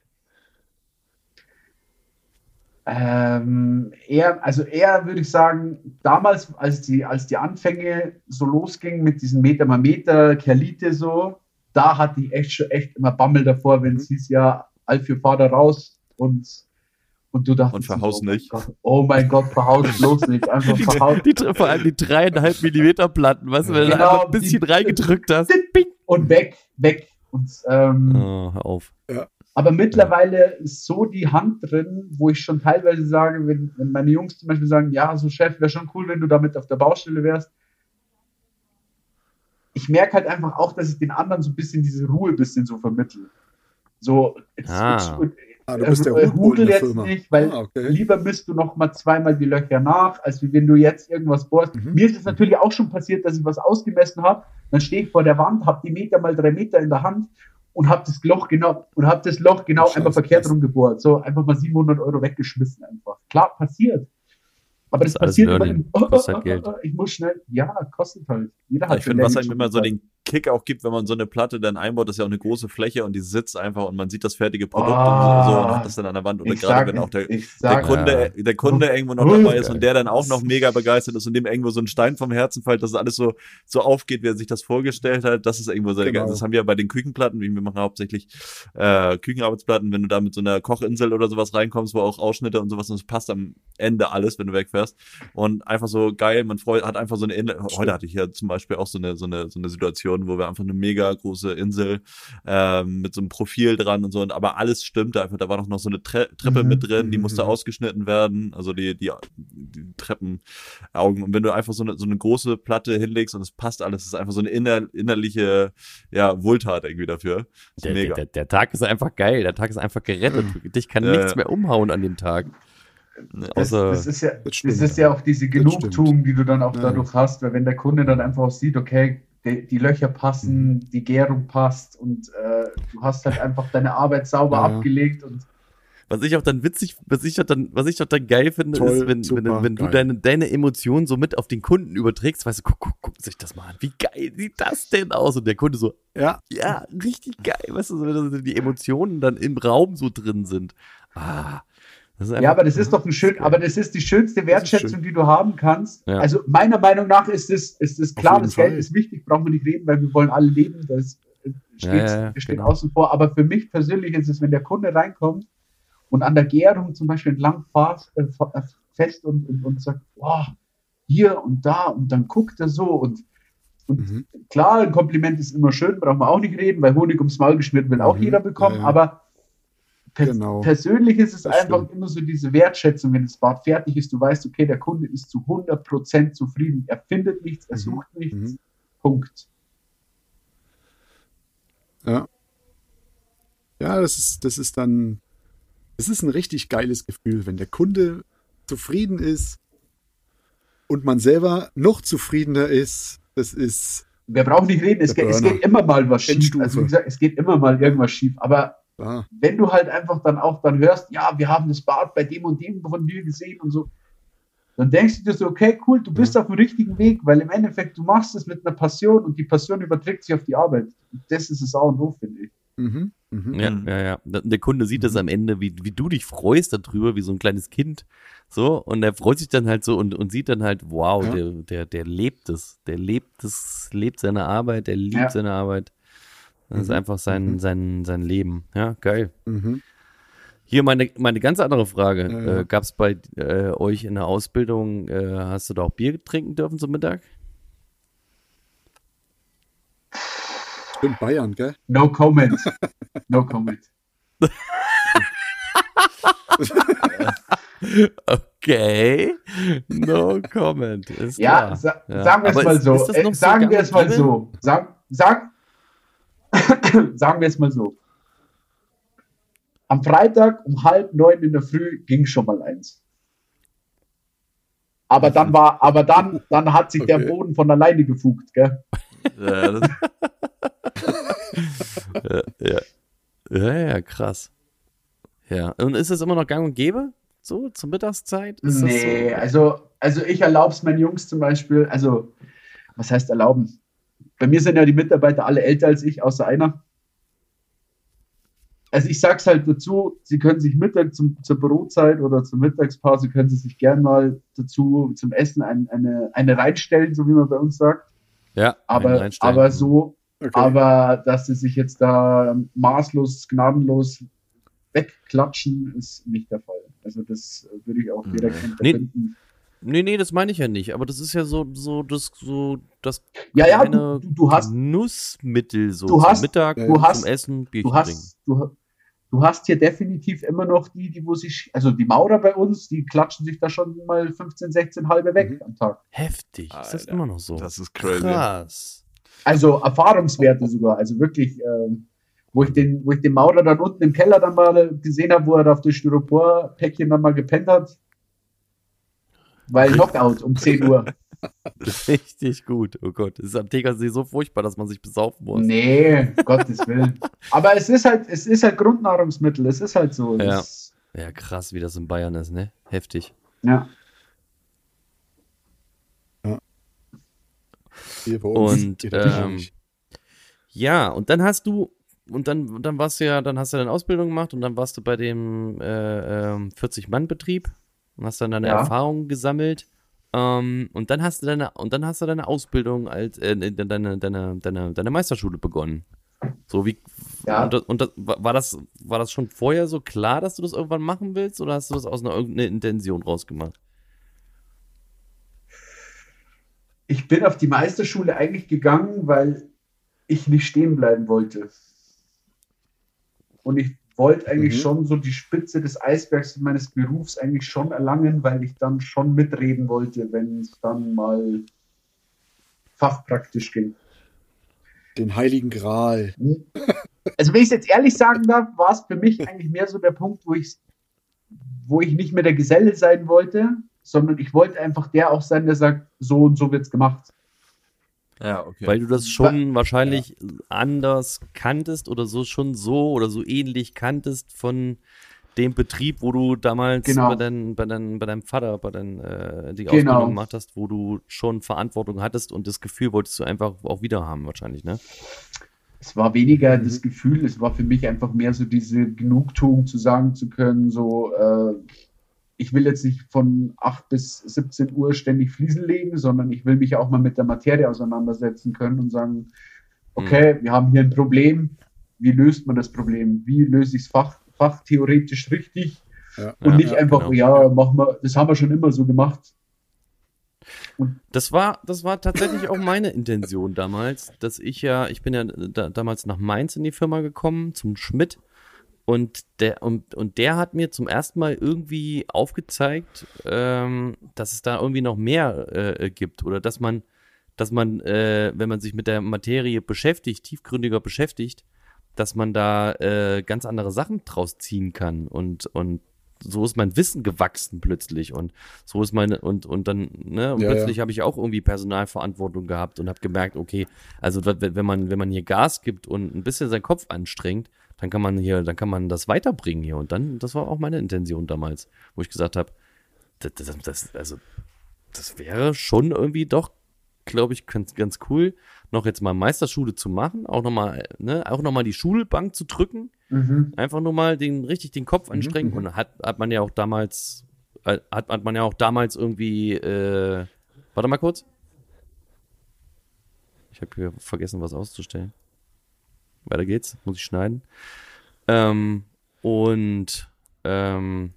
Ähm, eher, also eher würde ich sagen, damals, als die, als die Anfänge so losgingen mit diesen Meter mal Meter, Kerlite so, da hatte ich echt schon echt immer Bammel davor, wenn es hieß, ja, Alfio, fahr da raus und, und du dachtest, Und verhaus oh mein nicht. Gott, oh mein Gott, verhaus bloß nicht, einfach verhaus. Die, die, vor allem die dreieinhalb Millimeter Platten, weißt du, wenn du Genau, da einfach ein bisschen die- reingedrückt hast. Und weg, weg. Und, ähm, Oh, hör auf. Aber mittlerweile ist so die Hand drin, wo ich schon teilweise sage, wenn, wenn meine Jungs zum Beispiel sagen, ja, so Chef, wäre schon cool, wenn du damit auf der Baustelle wärst. ich merke halt einfach auch, dass ich den anderen so ein bisschen diese Ruhe ein bisschen so vermittle. So, jetzt, Ah. Ah, du bist der äh, hudel der jetzt Firma. nicht, weil Ah, okay. lieber misst du noch mal zweimal die Löcher nach, als wenn du jetzt irgendwas bohrst. Mhm. Mir ist es natürlich auch schon passiert, dass ich was ausgemessen habe, dann stehe ich vor der Wand, habe die Meter mal drei Meter in der Hand und habe das Loch genau und habe das Loch genau Scheiße, einmal verkehrt krass. rum gebohrt, so einfach mal 700 Euro weggeschmissen einfach. Klar passiert. Aber Das das, passiert immer im, Kostet halt Geld. ich muss schnell, ja, kostet halt. Jeder hat Ich finde, was Learning immer so den Kick auch gibt, wenn man so eine Platte dann einbaut, das ist ja auch eine große Fläche und die sitzt einfach und man sieht das fertige Produkt Ah. und so und hat das dann an der Wand. Oder gerade sag, wenn auch der, ich der sag, Kunde, der Kunde irgendwo noch Oh, dabei ist und der dann auch noch mega begeistert ist und dem irgendwo so ein Stein vom Herzen fällt, dass es alles so, so aufgeht, wie er sich das vorgestellt hat. Das ist irgendwo sehr Genau. geil. Das haben wir bei den Küchenplatten, wie wir machen hauptsächlich äh, Küchenarbeitsplatten, wenn du da mit so einer Kochinsel oder sowas reinkommst, wo auch Ausschnitte und sowas und es passt am Ende alles, wenn du wegfährst. Und einfach so geil, man freut, hat einfach so eine. Heute hatte ich ja zum Beispiel auch so eine, so eine, so eine Situation, wo wir einfach eine mega große Insel ähm, mit so einem Profil dran und so, und aber alles stimmte einfach. Da war noch, noch so eine Tre Treppe Mhm. mit drin, die Mhm. musste ausgeschnitten werden, also die, die, die Treppenaugen. Und wenn du einfach so eine, so eine große Platte hinlegst und es passt alles, ist einfach so eine inner, innerliche, ja, Wohltat irgendwie dafür. Der, mega. der, der Tag ist einfach geil. Der Tag ist einfach gerettet. Dich kann Ja, nichts mehr umhauen an dem Tag. Das, Außer, das ist ja, Das das, stimmt, ist ja. auch diese Genugtuung, die du dann auch Ja. dadurch hast, weil wenn der Kunde dann einfach auch sieht, okay, die, die Löcher passen, die Gärung passt und äh, du hast halt einfach deine Arbeit sauber Ja. abgelegt und was ich auch dann witzig, was ich auch dann, was ich auch dann geil finde, Toll, ist, wenn, wenn, super, wenn du geil. deine, deine Emotionen so mit auf den Kunden überträgst, weißt du, guck, guck, guck sich das mal an. Wie geil sieht das denn aus? Und der Kunde so, Ja, ja, richtig geil, weißt du, so, wenn die Emotionen dann im Raum so drin sind. Ah, ja, aber das ist doch ein schön, aber das ist die schönste Wertschätzung, schön. die du haben kannst. Ja. Also meiner Meinung nach ist es, ist es klar, das Geld Fall. ist wichtig, brauchen wir nicht reden, weil wir wollen alle leben, das steht, Ja, ja, steht genau. außen vor. Aber für mich persönlich ist es, wenn der Kunde reinkommt und an der Gärung zum Beispiel entlang fährt, äh, äh, fest und, und, und sagt, wow, hier und da und dann guckt er so und und Mhm. klar, ein Kompliment ist immer schön, brauchen wir auch nicht reden, weil Honig ums Maul geschmiert will auch Mhm. jeder bekommen, aber pers Genau. persönlich ist es Das einfach stimmt. immer so diese Wertschätzung, wenn das Bad fertig ist, du weißt, okay, der Kunde ist zu 100% zufrieden, er findet nichts, er Mhm. sucht nichts, Mhm. Punkt. Ja. Ja, das ist, das ist dann, das ist ein richtig geiles Gefühl, wenn der Kunde zufrieden ist und man selber noch zufriedener ist. Das ist, Wir brauchen nicht reden, es, geht, es geht immer mal was schief. Also wie gesagt, es geht immer mal irgendwas schief, aber ah, wenn du halt einfach dann auch dann hörst, ja, wir haben das Bad bei dem und dem von dir gesehen und so, dann denkst du dir so, okay, cool, du bist auf dem richtigen Weg, weil im Endeffekt du machst es mit einer Passion und die Passion überträgt sich auf die Arbeit. Und das ist es auch und O, finde ich. mhm, mhm. Ja, Mhm. ja, ja. Und Der Kunde sieht das am Ende, wie, wie du dich freust darüber, wie so ein kleines Kind. So, und er freut sich dann halt so und, und sieht dann halt, wow, Ja. der, der, der lebt es. Der lebt es, lebt seine Arbeit, der liebt Ja. seine Arbeit. Das ist Mhm. einfach sein, Mhm. sein, sein Leben. Ja, geil. Mhm. Hier meine, meine ganz andere Frage. Ja, ja. Äh, Gab es bei äh, euch in der Ausbildung, äh, hast du da auch Bier trinken dürfen zum Mittag? Stimmt, Bayern, gell? No comment. No comment. Okay. No comment. Ist Ja, klar. sa Ja. sagen wir es mal ist- so. ist Äh, so sagen gang wir es mal so. Sag, sag, sagen wir es mal so. Am Freitag um halb neun in der Früh ging schon mal eins. Aber dann war, aber dann, dann hat sich der Okay. Boden von alleine gefugt, gell? Ja, das, Ja, ja. ja, ja, krass. Ja, und ist es immer noch gang und gäbe? So, zur Mittagszeit? Ist nee, das also, also ich erlaube es meinen Jungs zum Beispiel, also, was heißt erlauben? Bei mir sind ja die Mitarbeiter alle älter als ich, außer einer. Also ich sag's halt dazu, sie können sich Mittag zum, zur Brotzeit oder zur Mittagspause, können sie sich gern mal dazu zum Essen ein, eine, eine reinstellen, so wie man bei uns sagt. Ja, Aber, aber so, Okay. aber dass sie sich jetzt da maßlos, gnadenlos wegklatschen, ist nicht der Fall. Also das würde ich auch direkt Nee. unterbinden. Nee, nee, das meine ich ja nicht. Aber das ist ja so, so, das, so, das Ja, ja, du, du, hast, Genussmittel so du zum hast- Mittag, du zum hast- Essen, Bierchen du hast, du, du hast hier definitiv immer noch die, die wo sich, also die Maurer bei uns, die klatschen sich da schon mal 15, 16 halbe weg Mhm. am Tag. Heftig. Ist das Alter, immer noch so? das ist crazy. Krass. Also Erfahrungswerte sogar. Also wirklich, ähm, wo ich den, wo ich den Maurer dann unten im Keller dann mal gesehen habe, wo er auf das Styropor-Päckchen dann mal gepennt hat. Weil Knockout um 10 Uhr. Richtig gut. Oh Gott, es ist am Tegernsee so furchtbar, dass man sich besaufen muss. Nee, Gottes Willen. Aber es ist halt, es ist halt Grundnahrungsmittel, es ist halt so. Ja. Ja, krass, wie das in Bayern ist, ne? Heftig. ja. Uns Und, ähm. Ja, und dann hast du, und dann, und dann warst du ja, dann hast du deine Ausbildung gemacht und dann warst du bei dem äh, ähm, 40-Mann-Betrieb und hast dann deine Ja. Erfahrungen gesammelt. Ähm, und dann hast du deine, und dann hast du deine Ausbildung als äh, deine, deine, deine, deine Meisterschule begonnen. So wie Ja. und, das, und das, war war das war das schon vorher so klar, dass du das irgendwann machen willst oder hast du das aus einer irgendeiner Intention rausgemacht? Ich bin auf die Meisterschule eigentlich gegangen, weil ich nicht stehen bleiben wollte. Und ich wollte eigentlich Mhm. schon so die Spitze des Eisbergs meines Berufs eigentlich schon erlangen, weil ich dann schon mitreden wollte, wenn es dann mal fachpraktisch ging. Den Heiligen Gral. Also wenn ich es jetzt ehrlich sagen darf, war es für mich eigentlich mehr so der Punkt, wo ich, wo ich nicht mehr der Geselle sein wollte, sondern ich wollte einfach der auch sein, der sagt, so und so wird's gemacht. Ja, okay. Weil du das schon wahrscheinlich anders kanntest oder so schon so oder so ähnlich kanntest von dem Betrieb, wo du damals Genau. bei, dein, bei, dein, bei deinem Vater bei dein, äh, die Genau. Ausbildung gemacht hast, wo du schon Verantwortung hattest und das Gefühl wolltest du einfach auch wieder haben wahrscheinlich, ne? Es war weniger Mhm. das Gefühl, es war für mich einfach mehr so diese Genugtuung zu sagen zu können, so, äh, ich will jetzt nicht von 8 bis 17 Uhr ständig Fliesen legen, sondern ich will mich auch mal mit der Materie auseinandersetzen können und sagen, okay, wir haben hier ein Problem, wie löst man das Problem? Wie löse ich es fach, fachtheoretisch richtig? Ja. Und Ja, nicht ja, einfach, genau. ja, machen wir, das haben wir schon immer so gemacht. Das war, das war tatsächlich auch meine Intention damals, dass ich ja, ich bin ja da, damals nach Mainz in die Firma gekommen, zum Schmidt. Und der, und, und der hat mir zum ersten Mal irgendwie aufgezeigt, ähm, dass es da irgendwie noch mehr äh, gibt oder dass man, dass man, äh, wenn man sich mit der Materie beschäftigt, tiefgründiger beschäftigt, dass man da äh, ganz andere Sachen draus ziehen kann. Und, und so ist mein Wissen gewachsen plötzlich und so ist meine und und dann ne und Ja, plötzlich habe ich auch irgendwie Personalverantwortung gehabt und habe gemerkt okay also wenn wenn man wenn man hier Gas gibt und ein bisschen seinen Kopf anstrengt dann kann man hier dann kann man das weiterbringen hier und dann das war auch meine Intention damals wo ich gesagt habe das, das, das also das wäre schon irgendwie doch glaube ich ganz ganz cool noch jetzt mal Meisterschule zu machen auch noch mal ne auch noch mal die Schulbank zu drücken Mhm. Einfach nur mal den, richtig den Kopf anstrengen. mhm. Und hat, hat man ja auch damals, äh, hat, hat man ja auch damals irgendwie, äh, warte mal kurz. Ich habe hier vergessen, was auszustellen. Weiter geht's, muss ich schneiden. Ähm, und ähm,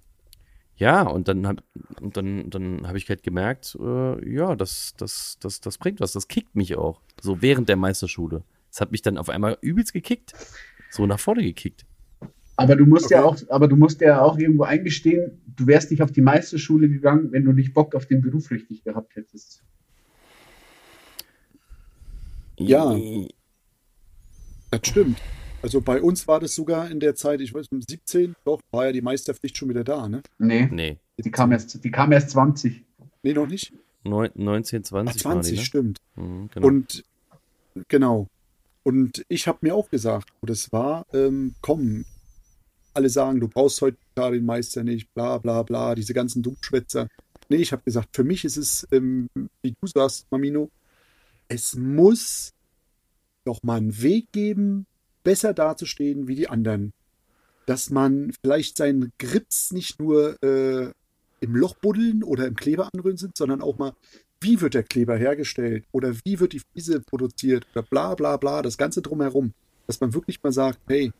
ja, und dann hab, und dann, dann habe ich halt gemerkt, äh, ja, das, das, das, das bringt was, das kickt mich auch. So während der Meisterschule. Das hat mich dann auf einmal übelst gekickt. So nach vorne gekickt. Aber du musst ja auch, Okay. aber du musst ja auch irgendwo eingestehen, du wärst nicht auf die Meisterschule gegangen, wenn du nicht Bock auf den Beruf richtig gehabt hättest. Ja. Das stimmt. Also bei uns war das sogar in der Zeit, ich weiß nicht, 17, doch, war ja die Meisterpflicht schon wieder da, ne? Nee, Nee, die kam erst, die kam erst 20. Nee, noch nicht? neun- 19, 20 Ach, war 20, die, ne? stimmt. Mhm, genau. Und genau. Und ich habe mir auch gesagt, wo das war, ähm, komm, alle sagen, du brauchst heute da den Meister nicht, bla bla bla, diese ganzen Dummschwätzer. Nee, ich habe gesagt, für mich ist es, ähm, wie du sagst, Mamino, es muss doch mal einen Weg geben, besser dazustehen wie die anderen. Dass man vielleicht seinen Grips nicht nur äh, im Loch buddeln oder im Kleber anrühren sind, sondern auch mal, wie wird der Kleber hergestellt oder wie wird die Fliese produziert oder bla bla bla, das Ganze drumherum. Dass man wirklich mal sagt, hey,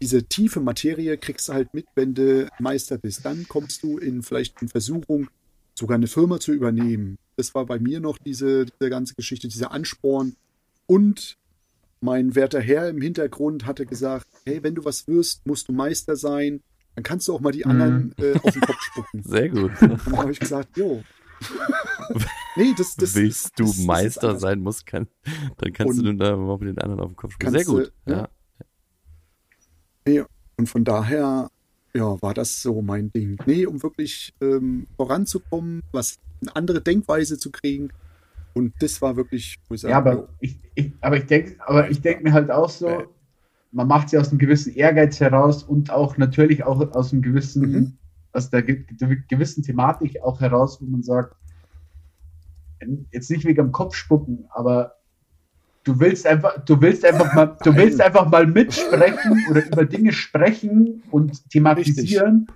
diese tiefe Materie kriegst du halt mit, wenn du Meister bist. Dann kommst du in vielleicht in Versuchung, sogar eine Firma zu übernehmen. Das war bei mir noch diese, diese ganze Geschichte, dieser Ansporn. Und mein werter Herr im Hintergrund hatte gesagt, hey, wenn du was wirst, musst du Meister sein. Dann kannst du auch mal die anderen äh, auf den Kopf spucken. Sehr gut. Und dann habe ich gesagt, jo, nee, das, das Willst du das, das Meister anders. sein musst, kann, dann kannst du Und da mal mit den anderen auf den Kopf spielen. Sehr gut. du- ja. ja. Und von daher, ja, war das so mein Ding. Nee, um wirklich ähm, voranzukommen, was eine andere Denkweise zu kriegen. Und das war wirklich, wo ich sage, Ja, aber jo, ich, ich, aber ich denke, aber ich denke mir halt auch so, man macht sie aus einem gewissen Ehrgeiz heraus und auch natürlich auch aus einem gewissen, Mhm. aus der ge gewissen Thematik auch heraus, wo man sagt, jetzt nicht wegen am Kopf spucken, aber du willst einfach, du willst einfach mal, du willst einfach mal mitsprechen oder über Dinge sprechen und thematisieren,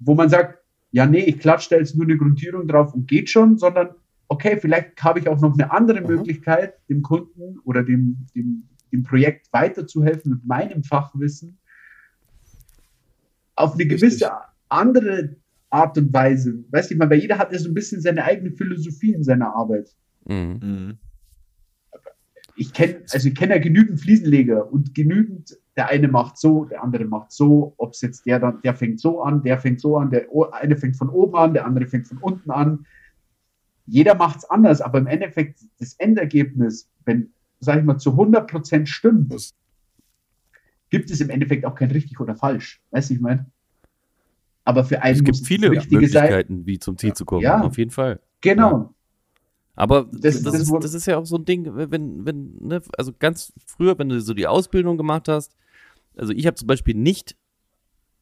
wo man sagt, ja, nee, ich klatsche da jetzt nur eine Grundierung drauf und geht schon, sondern okay, vielleicht habe ich auch noch eine andere Aha. Möglichkeit, dem Kunden oder dem, dem, dem Projekt weiterzuhelfen mit meinem Fachwissen auf eine Richtig. gewisse andere Art und Weise. Weißt du, ich meine, weil jeder hat ja so ein bisschen seine eigene Philosophie in seiner Arbeit. Mhm. Mhm. Ich kenne, also ich kenne ja genügend Fliesenleger und genügend, der eine macht so, der andere macht so, ob es jetzt der dann, der fängt so an, der fängt so an, der eine fängt von oben an, der andere fängt von unten an. Jeder macht es anders, aber im Endeffekt das Endergebnis, wenn, sag ich mal, zu 100% stimmt, Das- gibt es im Endeffekt auch kein richtig oder falsch. Weißt du, ich meine? Aber für einen Es gibt viele Richtige sein. Möglichkeiten, wie zum Ziel zu kommen. Ja. Auf jeden Fall. Genau. Aber das, Das- das, ist, das ist ja auch so ein Ding, wenn, wenn, ne, also ganz früher, wenn du so die Ausbildung gemacht hast, also ich habe zum Beispiel nicht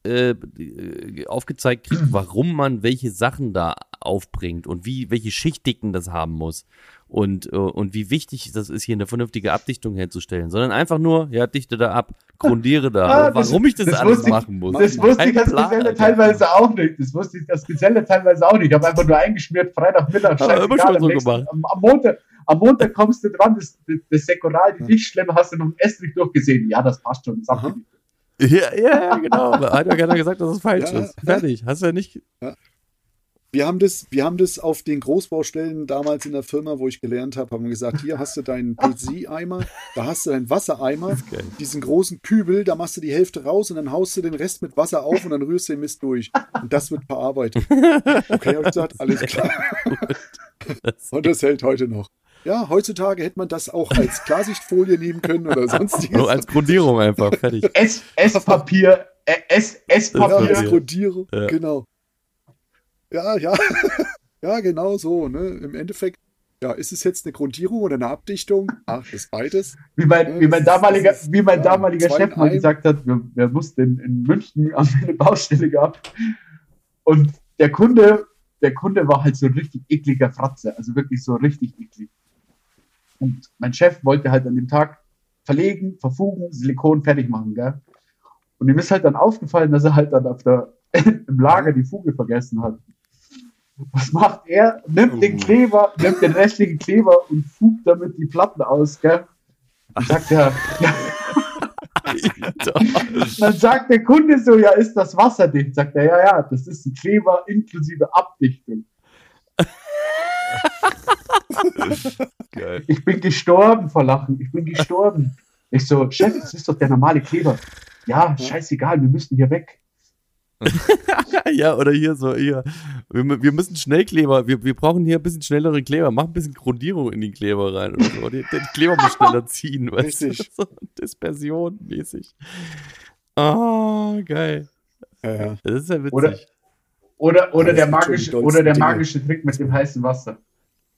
äh, äh, aufgezeigt kriegt, warum man welche Sachen da aufbringt und wie, welche Schichtdicken das haben muss und, äh, und wie wichtig das ist, hier eine vernünftige Abdichtung herzustellen, sondern einfach nur, ja, dichte da ab, grundiere da, Ah, das- warum ich das, das alles ich- machen muss. Das wusste ich als Plan, Geselle Alter. teilweise auch nicht. Das wusste ich als Geselle teilweise auch nicht. Ich habe einfach nur eingeschmiert, Freitagmittag, scheißegal, schon so am, nächsten- gemacht. am, am, Montag, am Montag kommst du dran, das, das, das Sekural, die Lichtschlemme, hast du noch einen Estrich durchgesehen. Ja, das passt schon. Sag Aha. Ja, ja, ja, genau. Hat ja keiner gesagt, dass es falsch Ja, ist. Fertig. Hast du ja nicht. Wir haben das, wir haben das auf den Großbaustellen damals in der Firma, wo ich gelernt habe, haben wir gesagt, hier hast du deinen PVC-Eimer, da hast du deinen Wassereimer, diesen großen Kübel, da machst du die Hälfte raus und dann haust du den Rest mit Wasser auf und dann rührst du den Mist durch. Und das wird verarbeitet. Okay, habe ich gesagt, alles klar. Und das hält heute noch. Ja, heutzutage hätte man das auch als Klarsichtfolie nehmen können oder sonstiges. Nur als Grundierung einfach. Fertig. Ess, Esspapier, äh, Ja, Esspapier. Grundierung, Ja. genau. Ja, ja. ja, genau so. Ne? Im Endeffekt, ja, ist es jetzt eine Grundierung oder eine Abdichtung? Ach, das ist beides. Wie mein, wie mein damaliger, ist- wie mein ja, damaliger Chef mal gesagt hat, wir, wir mussten in, in München an eine Baustelle gehabt. Und der Kunde, der Kunde war halt so ein richtig ekliger Fratze, also wirklich so richtig eklig. Und mein Chef wollte halt an dem Tag verlegen, verfugen, Silikon fertig machen, gell? Und ihm ist halt dann aufgefallen, dass er halt dann auf der, im Lager die Fuge vergessen hat. Was macht er? Nimmt den Oh. Kleber, nimmt den restlichen Kleber und fugt damit die Platten aus, gell? Dann sagt er, dann sagt der Kunde so, ja, ist das wasserdicht? Sagt er, ja, ja, das ist ein Kleber inklusive Abdichtung. Geil. Ich bin gestorben vor Lachen, ich bin gestorben. Ich so, Chef, das ist doch der normale Kleber. Ja, scheißegal, wir müssen hier weg. Ja, oder hier so, hier. Wir, wir müssen Schnellkleber, wir, wir brauchen hier ein bisschen schnellere Kleber. Mach ein bisschen Grundierung in den Kleber rein oder so. Den, den Kleber muss schneller ziehen, weißt du? So Dispersion mäßig. Ah, geil. Ja, ja. Das ist ja witzig. Oder, oder, oder, der, magische, oder der magische Trick mit dem heißen Wasser.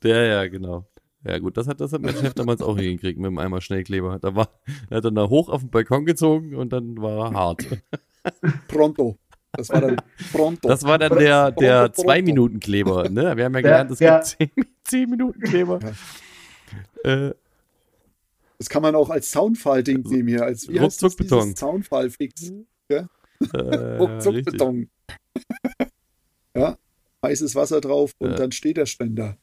Ja, ja, genau. Ja, gut, das hat, das hat mein Chef damals auch hingekriegt mit dem Eimer Schnellkleber. Da war, er hat dann da hoch auf den Balkon gezogen und dann war er hart. Pronto. Das war dann Pronto. Das war dann der, der Zwei-Minuten-Kleber, ne? Wir haben ja gelernt, es der- gibt Zehn-Minuten-Kleber. Äh, Das kann man auch als Soundfall-Ding nehmen hier. Als, wie Ruckzuck-Beton. Soundfall-Fix. äh, richtig. Ruckzuck-Beton. ja, heißes Wasser drauf und Ja. dann steht der Ständer.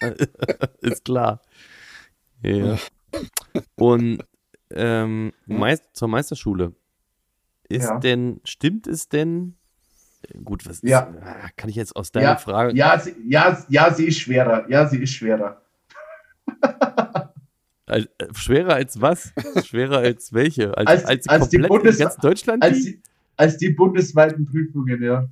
Ist klar. Ja. Und ähm, Meist, zur Meisterschule. Ist Ja. denn, stimmt es denn? Gut, was ist, Ja. ah, kann ich jetzt aus deiner Ja, Frage. ja, sie, ja, ja, sie ist schwerer. Ja, sie ist schwerer. Als, äh, schwerer als was? Schwerer als welche? Als, als, Als- die als die komplett Bundes- in ganz Deutschland? Als die? die, als die bundesweiten Prüfungen, ja.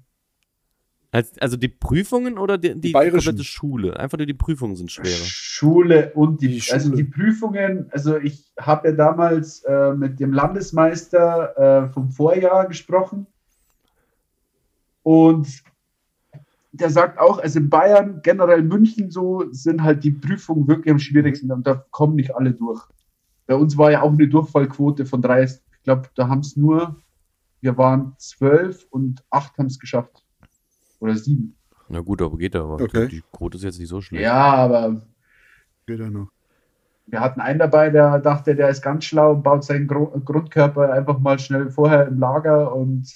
Als, also die Prüfungen oder die, die, die komplette Schule? Einfach nur die Prüfungen sind schwerer. Schule und die, Die also Schule. die Prüfungen, also ich habe ja damals äh, mit dem Landesmeister äh, vom Vorjahr gesprochen und der sagt auch, also in Bayern, generell München so, sind halt die Prüfungen wirklich am schwierigsten und da kommen nicht alle durch. Bei uns war ja auch eine Durchfallquote von 30, ich glaube, da haben es nur, wir waren zwölf und acht haben es geschafft. Oder sieben. Na gut, aber geht aber. Okay. Die Quote ist jetzt nicht so schlecht. Ja, aber Geht ja noch. Wir hatten einen dabei, der dachte, der ist ganz schlau und baut seinen Gru Grundkörper einfach mal schnell vorher im Lager und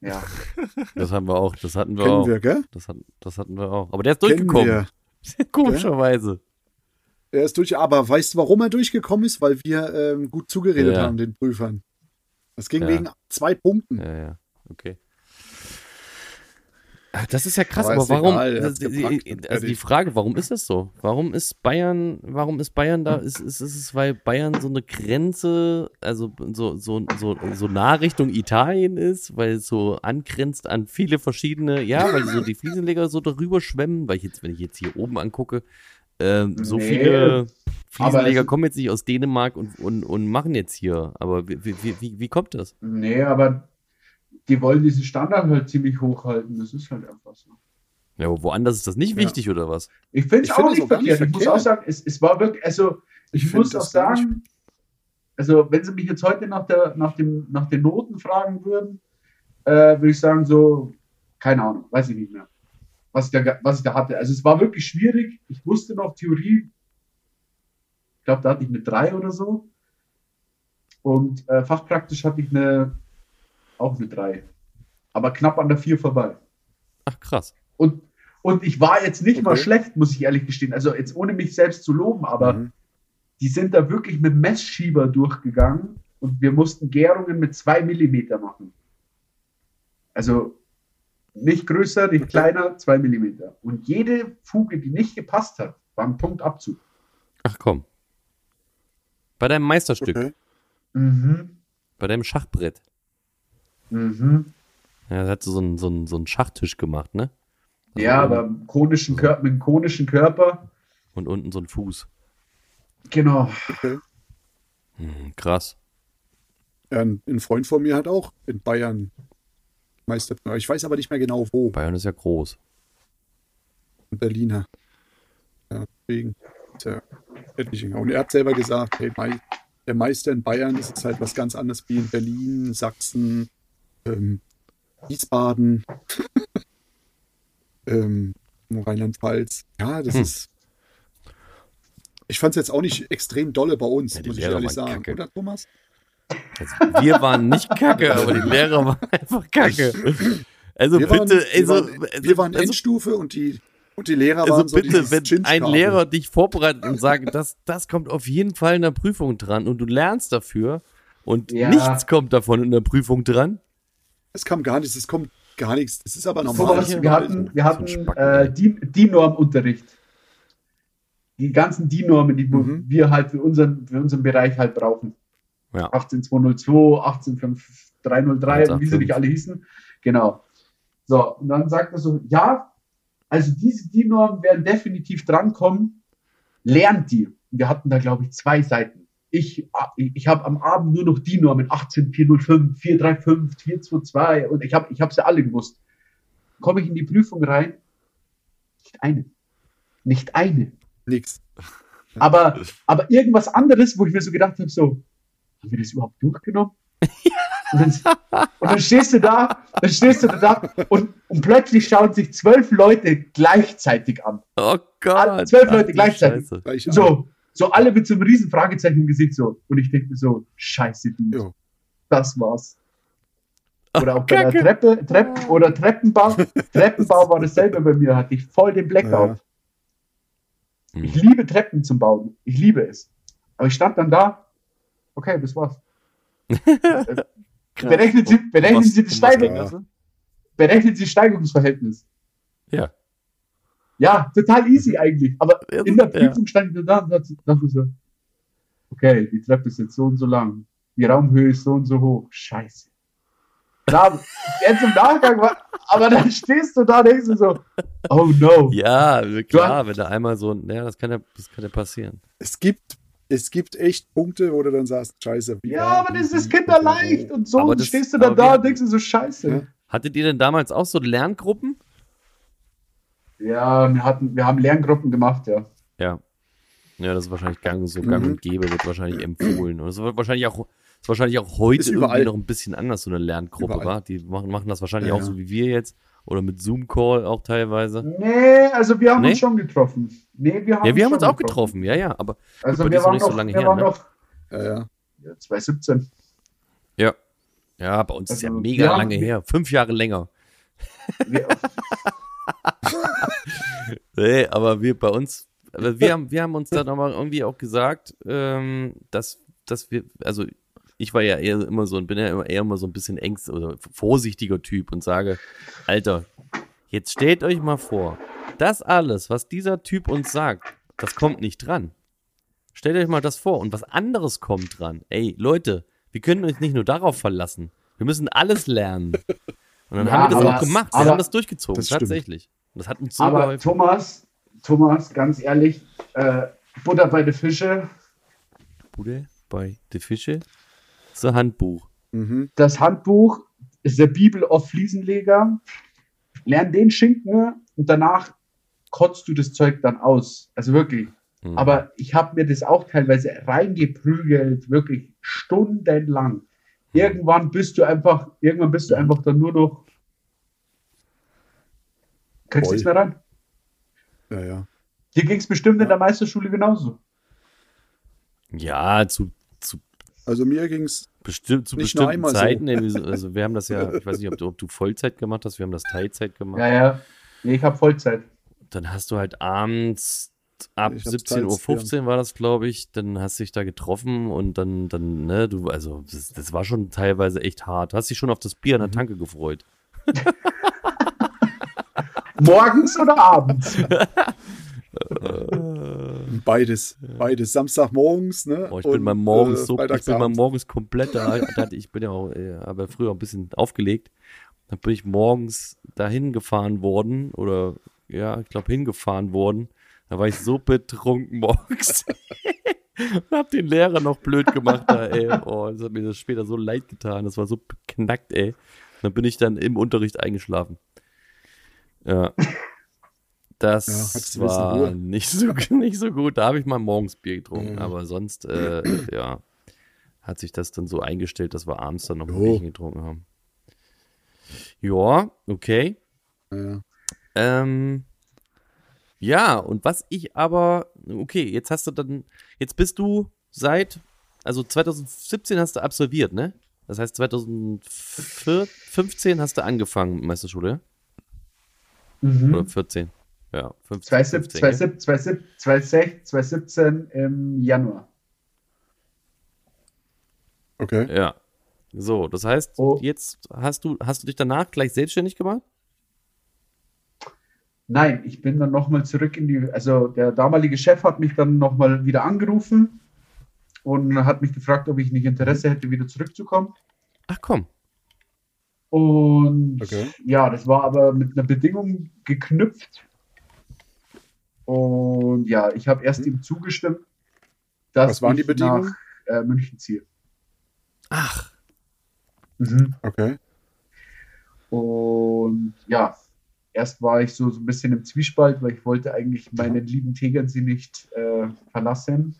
ja. Das haben wir auch. Das hatten wir Kennen auch. wir, gell? Das, hatten, das hatten wir auch. Aber der ist Kennen durchgekommen. wir. Komischerweise. Er ist durch, aber weißt du, warum er durchgekommen ist? Weil wir ähm, gut zugeredet Ja. haben, den Prüfern. Das ging Ja. wegen zwei Punkten. Ja, ja. Okay. Das ist ja krass, Aber aber, warum? egal, das, gepackt also die. Frage, warum ist das so? Warum ist Bayern, warum ist Bayern da? Ist, ist, ist es, weil Bayern so eine Grenze, also so, so, so, so nah Richtung Italien ist, weil es so angrenzt an viele verschiedene, ja, weil so die Fliesenleger so darüber schwemmen, weil ich jetzt, wenn ich jetzt hier oben angucke, ähm, so Nee, viele Fliesenleger es- kommen jetzt nicht aus Dänemark und, und, und machen jetzt hier. Aber wie, wie, wie, wie kommt das? Nee, aber die wollen diesen Standard halt ziemlich hoch halten. Das ist halt einfach so. Ja, aber woanders ist das nicht Ja. wichtig, oder was? Ich finde es auch find nicht verkehrt. Ich muss auch sagen, es, es war wirklich, also ich, Ich muss auch sagen, also wenn Sie mich jetzt heute nach, der, nach, dem, nach den Noten fragen würden, äh, würde ich sagen, so, keine Ahnung, weiß ich nicht mehr, was ich, da, was ich da hatte. Also es war wirklich schwierig. Ich wusste noch Theorie, ich glaube, da hatte ich eine 3 oder so. Und äh, fachpraktisch hatte ich eine, auch eine 3. Aber knapp an der 4 vorbei. Ach, krass. Und, und ich war jetzt nicht mal Okay. schlecht, muss ich ehrlich gestehen. Also jetzt ohne mich selbst zu loben, aber Mhm. die sind da wirklich mit Messschieber durchgegangen und wir mussten Gärungen mit zwei Millimeter machen. Also nicht größer, nicht kleiner, zwei Millimeter. Und jede Fuge, die nicht gepasst hat, war ein Punktabzug. Ach komm. Bei deinem Meisterstück, Okay. Mhm. bei deinem Schachbrett. Mhm. Ja, da hat so einen, so einen, so einen Schachtisch gemacht, ne? Also Ja, aber konischen Körper, mit einem konischen Körper. Und unten so ein Fuß. Genau. okay. Hm, krass. Ein, ein Freund von mir hat auch in Bayern Meister. Ich weiß aber nicht mehr genau wo. Bayern ist ja groß. Ein Berliner. Ja, deswegen. Ist ja etliche. Und er hat selber gesagt, hey, der Meister in Bayern das ist halt was ganz anderes wie in Berlin, Sachsen, ähm, Wiesbaden, ähm, Rheinland-Pfalz. Ja, das Hm. ist. Ich fand es jetzt auch nicht extrem dolle bei uns, Ja, muss ich ehrlich sagen. kacke. Oder, Thomas? Also, wir waren nicht kacke, aber die Lehrer waren einfach kacke. Also Wir bitte, waren, wir also, waren, also, wir waren also, Endstufe und die, und die Lehrer also waren so bitte, dieses wenn ein. Lehrer dich vorbereitet und sagt, das, das kommt auf jeden Fall in der Prüfung dran und du lernst dafür und Ja. nichts kommt davon in der Prüfung dran. Es kam gar nichts, es kommt gar nichts. Das ist aber normal. Hier wir hatten, so- wir so hatten äh, ey. die, die Normunterricht. Die ganzen DIN-Normen, die Mhm. wir halt für unseren, für unseren Bereich halt brauchen. Ja. 18202, 18303 und wie sie 185. nicht alle hießen. Genau. So, und dann sagt er so, ja, also diese DIN-Normen werden definitiv drankommen, lernt die. Und wir hatten da, glaube ich, zwei Seiten. Ich, ich habe am Abend nur noch die Normen 18405, 435, 422 und ich habe ich sie alle gewusst. Komme ich in die Prüfung rein? Nicht eine. Nicht eine. Nix. Aber, aber irgendwas anderes, wo ich mir so gedacht habe, so, haben wir das überhaupt durchgenommen? Und dann, und dann stehst du da, dann stehst du da und, und plötzlich schauen sich zwölf Leute gleichzeitig an. Oh Gott. zwölf Leute gleichzeitig. Scheiße. So, so alle mit so einem riesen Fragezeichen im Gesicht so. Und ich denke mir so, scheiße, Dude, Ja. das war's. Oder auch bei der. Treppe, Treppen oder Treppenbau. Treppenbau war dasselbe bei mir, hatte ich voll den Blackout. Hm. Ich liebe Treppen zum Bauen. Ich liebe es. Aber ich stand dann da, okay, das war's. Berechnen Sie, berechnen Sie Steigung, das so? berechnen Sie Steigerungsverhältnis. Ja. Ja, total easy eigentlich. Aber Ja, in der ja. Prüfung stand ich da und dachte so, okay, die Treppe ist jetzt so und so lang. Die Raumhöhe ist so und so hoch. Scheiße. Klar, jetzt im Nachgang, war, aber dann stehst du da und denkst du so, oh no. Ja, klar, wenn da einmal so, ja, das kann ja, das kann ja passieren. Es gibt, es gibt echt Punkte, wo du dann sagst, scheiße. wie- Ja, aber das ist kinderleicht und so. Das- stehst du dann da und denkst du so, scheiße. Ja. Hattet ihr denn damals auch so Lerngruppen? Ja, wir, hatten, wir haben Lerngruppen gemacht, ja. Ja. Ja, das ist wahrscheinlich gang, so gang Mhm. und gäbe, wird wahrscheinlich empfohlen. Und es wird wahrscheinlich auch, ist wahrscheinlich auch heute Ist irgendwie überall. noch ein bisschen anders, so eine Lerngruppe, Überall. war. Die machen, machen das wahrscheinlich Ja, auch ja. so wie wir jetzt. Oder mit Zoom-Call auch teilweise. Nee, also wir haben Nee? uns schon getroffen. Nee, wir haben Ja, wir haben uns auch getroffen, ja, ja. Aber Also wir das ist noch waren nicht so noch, lange wir her, waren ne? noch Ja, ja. ja, 2017. ja. Ja, bei uns ist ja Also, mega wir haben- lange her. Fünf Jahre länger. Wir, Nee, aber wir bei uns, wir haben, wir haben uns dann aber irgendwie auch gesagt, ähm, dass, dass wir, also ich war ja eher immer so, bin ja immer, eher immer so ein bisschen ängst oder vorsichtiger Typ und sage, Alter, jetzt stellt euch mal vor, das alles, was dieser Typ uns sagt, das kommt nicht dran. Stellt euch mal das vor und was anderes kommt dran. Ey, Leute, wir können uns nicht nur darauf verlassen. Wir müssen alles lernen. Und dann Ja, haben wir das auch gemacht. Wir haben das durchgezogen, Das tatsächlich. Und das hat uns so aber geholfen. Thomas, Thomas, ganz ehrlich, äh, Butter bei den Fische, Bude bei die Fische. So Handbuch. Mhm. das Handbuch ist der Bibel auf Fliesenleger. Lern den Schinken und danach kotzt du das Zeug dann aus. Also wirklich. Mhm. Aber ich habe mir das auch teilweise reingeprügelt, wirklich stundenlang. Irgendwann bist du einfach, irgendwann bist du einfach dann nur noch. Kriegst nichts mehr rein. Ja, ja. Dir ging es bestimmt in der Meisterschule genauso. ja, zu, zu, Also mir ging's, bestimmt, zu Nicht bestimmten so. Zeiten. wir- Also wir haben das ja, ich weiß nicht, ob du, ob du Vollzeit gemacht hast, wir haben das Teilzeit gemacht. Ja, ja. Nee, ich habe Vollzeit. Dann hast du halt abends ab Ich hab's 17.15 Uhr war das, glaube ich, dann hast du dich da getroffen und dann, dann, ne, du, also das, das war schon teilweise echt hart. Hast dich schon auf das Bier an Mhm. der Tanke gefreut. Morgens oder abends? beides. Beides. Samstagmorgens, ne? Oh, ich bin mal morgens äh, so, ich bin mal morgens komplett da. ich bin ja auch, äh, aber früher ein bisschen aufgelegt. Dann bin ich morgens dahin gefahren worden oder ja, ich glaube hingefahren worden. Da war ich so betrunken morgens. und hab den Lehrer noch blöd gemacht da, ey. Oh, das hat mir das später so leid getan. Das war so beknackt, ey. Dann bin ich dann im Unterricht eingeschlafen. Ja. Das Ja, war nicht so, nicht so gut. Da habe ich mal morgens Bier getrunken, Mhm. aber sonst, äh, ja, hat sich das dann so eingestellt, dass wir abends dann noch ein. Bierchen getrunken haben. Ja, okay. Ja, ja. Ähm, ja, und was ich aber, okay, jetzt hast du dann, jetzt bist du seit, also 2017 hast du absolviert, ne? Das heißt 2015 hast du angefangen mit Meisterschule, Mhm. oder 14? Ja, 15, 2017, 15, 2017, 2016, 2017 im Januar. Okay. ja. So, das heißt, Oh. jetzt hast du, hast du dich danach gleich selbstständig gemacht? Nein, ich bin dann nochmal zurück in die, also der damalige Chef hat mich dann nochmal wieder angerufen und hat mich gefragt, ob ich nicht Interesse hätte, wieder zurückzukommen. Ach komm. Und Okay. ja, das war aber mit einer Bedingung geknüpft. Und ja, ich habe erst ihm zugestimmt, dass Was waren die ich Bedingungen? nach äh, München ziehe. Ach, Mhm. Okay. Und ja, erst war ich so, so ein bisschen im Zwiespalt, weil ich wollte eigentlich meinen lieben Tegernsee nicht äh, verlassen.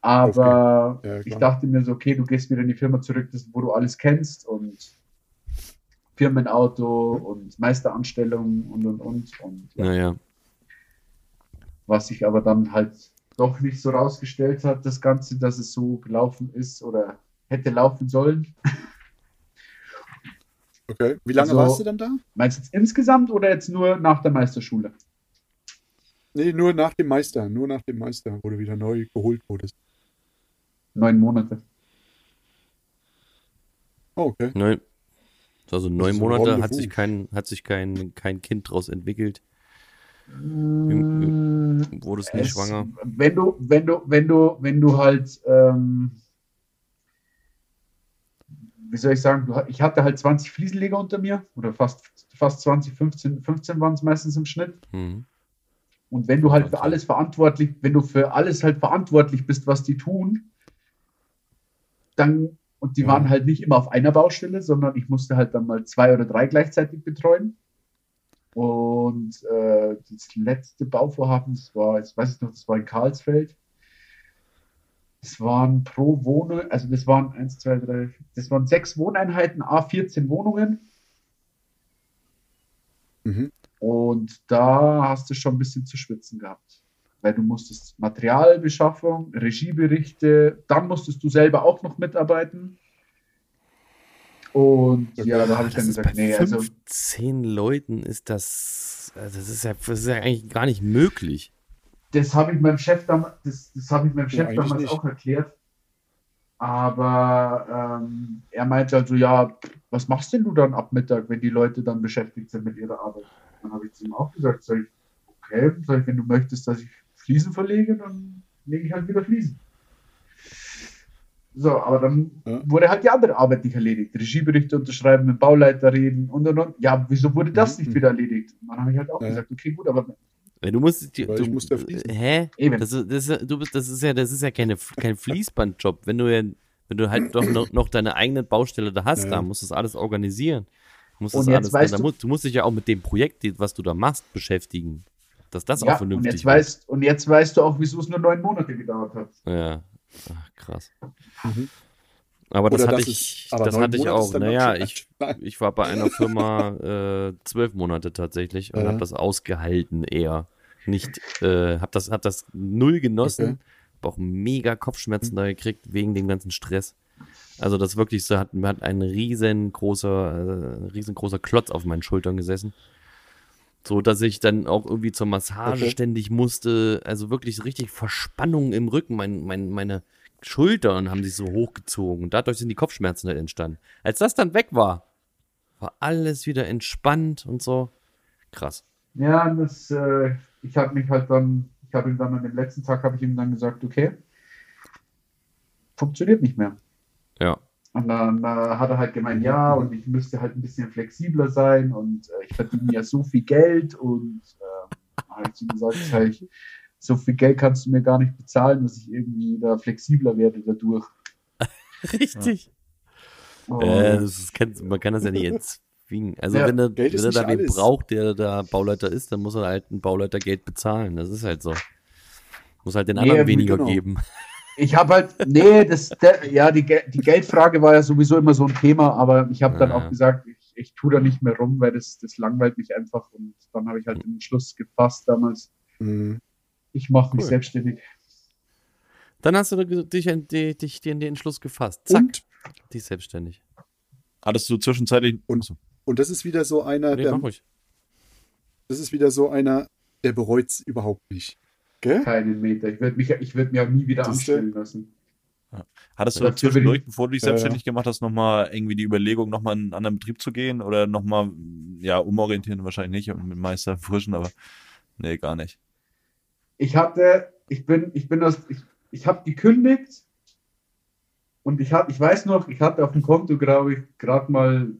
Aber Ja, ich dachte mir so, okay, du gehst wieder in die Firma zurück, das, wo du alles kennst und Firmenauto und Meisteranstellung und und und. Und ja, naja. was sich aber dann halt doch nicht so rausgestellt hat, das Ganze, dass es so gelaufen ist oder hätte laufen sollen. Okay. Wie lange Also- warst du dann da? Meinst du jetzt insgesamt oder jetzt nur nach der Meisterschule? Nee, nur nach dem Meister. Nur nach dem Meister, wo du wieder neu geholt wurdest. Neun Monate. Oh, okay. Neun, also neun Monate hat sich kein, hat sich kein, kein Kind draus entwickelt. Mm, Wurdest nicht es- schwanger. Wenn du, wenn du, wenn du, wenn du halt, ähm, wie soll ich sagen, ich hatte halt 20 Fliesenleger unter mir oder fast, fast 20, 15, 15 waren es meistens im Schnitt. Mhm. Und wenn du halt für alles verantwortlich, wenn du für alles halt verantwortlich bist, was die tun, dann, und die Ja. waren halt nicht immer auf einer Baustelle, sondern ich musste halt dann mal zwei oder drei gleichzeitig betreuen. Und äh, das letzte Bauvorhaben, das war, jetzt weiß ich noch, das war in Karlsfeld. Das waren pro Wohnung, also das waren eins, zwei, drei, das waren sechs Wohneinheiten, A 14 Wohnungen. Mhm. Und da hast du schon ein bisschen zu schwitzen gehabt. Weil du musstest Materialbeschaffung, Regieberichte, dann musstest du selber auch noch mitarbeiten. Und ja, da habe ich dann gesagt, nee, also 15 Leuten ist das, also das ist ja, das ist ja eigentlich gar nicht möglich. das habe ich meinem Chef damals, das, das ich meinem Chef damals nicht. auch erklärt. Aber ähm, er meinte also, ja, was machst denn du dann ab Mittag, wenn die Leute dann beschäftigt sind mit ihrer Arbeit? Dann habe ich zu ihm auch gesagt, sag ich, okay, sag ich, wenn du möchtest, dass ich Fliesen verlege, dann lege ich halt wieder Fliesen. So, aber dann Ja. wurde halt die andere Arbeit nicht erledigt. Regieberichte unterschreiben, mit Bauleiter reden und und und. Ja, wieso wurde das Mhm. nicht wieder erledigt? Und dann habe ich halt auch Ja. gesagt, okay, gut, aber Ja, Du musst, du, ich muss da fließen. hä? Eben. Das ist, das ist, du bist, das ist ja, das ist ja keine, kein Fließbandjob. Wenn du ja, wenn du halt doch noch, noch deine eigene Baustelle da hast, Ja. da musst du das alles organisieren. Du musst Und das jetzt alles, weißt da du- musst, du musst dich ja auch mit dem Projekt, was du da machst, beschäftigen. Dass das ja, auch und vernünftig jetzt, weißt, und jetzt weißt du auch, wieso es nur neun Monate gedauert hat. wird. Ja, Ach, krass. Mhm. Aber das Oder hatte dass ich, aber das hatte ich Monate ist auch. Naja, ich, ich war bei einer Firma äh, zwölf Monate tatsächlich und Ja. habe das ausgehalten eher. Nicht, äh, habe das, hab das null genossen, Okay. hab auch mega Kopfschmerzen da gekriegt wegen dem ganzen Stress. Also das wirklich so hat, hat ein riesengroßer, äh, riesengroßer Klotz auf meinen Schultern gesessen. So, dass ich dann auch irgendwie zur Massage Okay. ständig musste. Also wirklich richtig Verspannung im Rücken. Mein, mein, meine Schultern haben sich so hochgezogen. Und dadurch sind die Kopfschmerzen halt entstanden. Als das dann weg war, war alles wieder entspannt und so. Krass. Ja, das, äh, ich habe mich halt dann, ich habe ihm dann an dem letzten Tag, habe ich ihm dann gesagt, okay, funktioniert nicht mehr. Ja. Und dann äh, hat er halt gemeint, ja, und ich müsste halt ein bisschen flexibler sein und äh, ich verdiene ja so viel Geld und äh, habe ich zu ihm gesagt, sag ich, so viel Geld kannst du mir gar nicht bezahlen, dass ich irgendwie da flexibler werde dadurch. Richtig. Und, Äh, das ist, kann, man kann das ja nicht erzwingen. Also Ja, wenn er, Geld wenn er da wen braucht, der da Bauleiter ist, dann muss er halt einen Bauleiter Geld bezahlen. Das ist halt so. Muss halt den Nee, anderen weniger genau. geben. Ich habe halt, nee, das, der, ja, die, die Geldfrage war ja sowieso immer so ein Thema, aber ich habe dann Ja. auch gesagt, ich, ich tue da nicht mehr rum, weil das, das langweilt mich einfach und dann habe ich halt den Entschluss gefasst damals, Mhm. ich mache mich Cool. selbstständig. Dann hast du dich, dich, dich dir in den Entschluss gefasst. Zack, Und, dich selbstständig. Hattest du zwischenzeitlich. Und- Achso. und das ist wieder so einer, Nee, der, mach ruhig. das ist wieder so einer, der bereut es überhaupt nicht. Gell? Keinen Meter. Ich würde mich, ich würd mir auch nie wieder anstellen lassen. Hattest du zwischendurch, bevor du dich Ja, ja. selbstständig gemacht hast, nochmal irgendwie die Überlegung, nochmal in einen anderen Betrieb zu gehen oder nochmal, ja, umorientieren wahrscheinlich nicht und mit Meister frischen, aber nee, gar nicht. Ich hatte, ich bin, ich bin das, ich, ich habe gekündigt und ich hatte, ich weiß noch, ich hatte auf dem Konto, glaube ich, gerade mal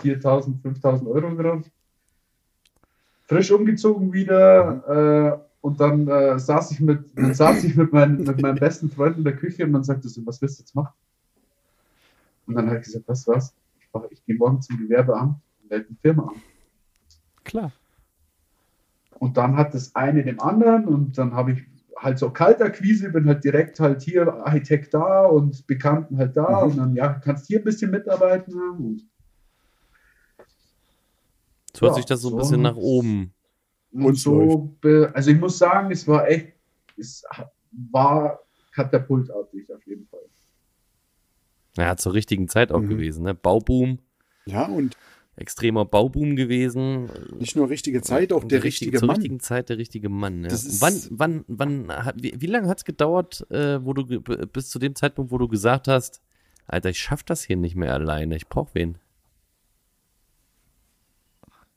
4.000, 5.000 Euro drauf. Frisch umgezogen wieder äh, und dann äh, saß ich mit, dann saß ich mit, meinen, mit meinem besten Freund in der Küche und dann sagte so, was willst du jetzt machen? Und dann habe ich gesagt, was, was? Ich, mach- ich gehe morgen zum Gewerbeamt und melde eine Firma an. Klar. Und dann hat das eine dem anderen und dann habe ich halt so Kaltakquise, bin halt direkt halt hier Architekt da und Bekannten halt da Mhm. und dann, ja, kannst hier ein bisschen mitarbeiten und, So hört Ja, sich das so ein so. bisschen nach oben. Und, Und so. Also ich muss sagen, es war echt, es war katapultartig auf jeden Fall. Ja, zur richtigen Zeit auch Mhm. gewesen. Ne? Bauboom, Ja, und extremer Bauboom gewesen. nicht nur richtige Zeit, auch der richtige zur Mann. richtigen Zeit der richtige Mann. Ja. Wann, wann, wann, hat, wie, wie lange hat es gedauert, äh, wo du bis zu dem Zeitpunkt, wo du gesagt hast, Alter, ich schaff das hier nicht mehr alleine, ich brauch wen.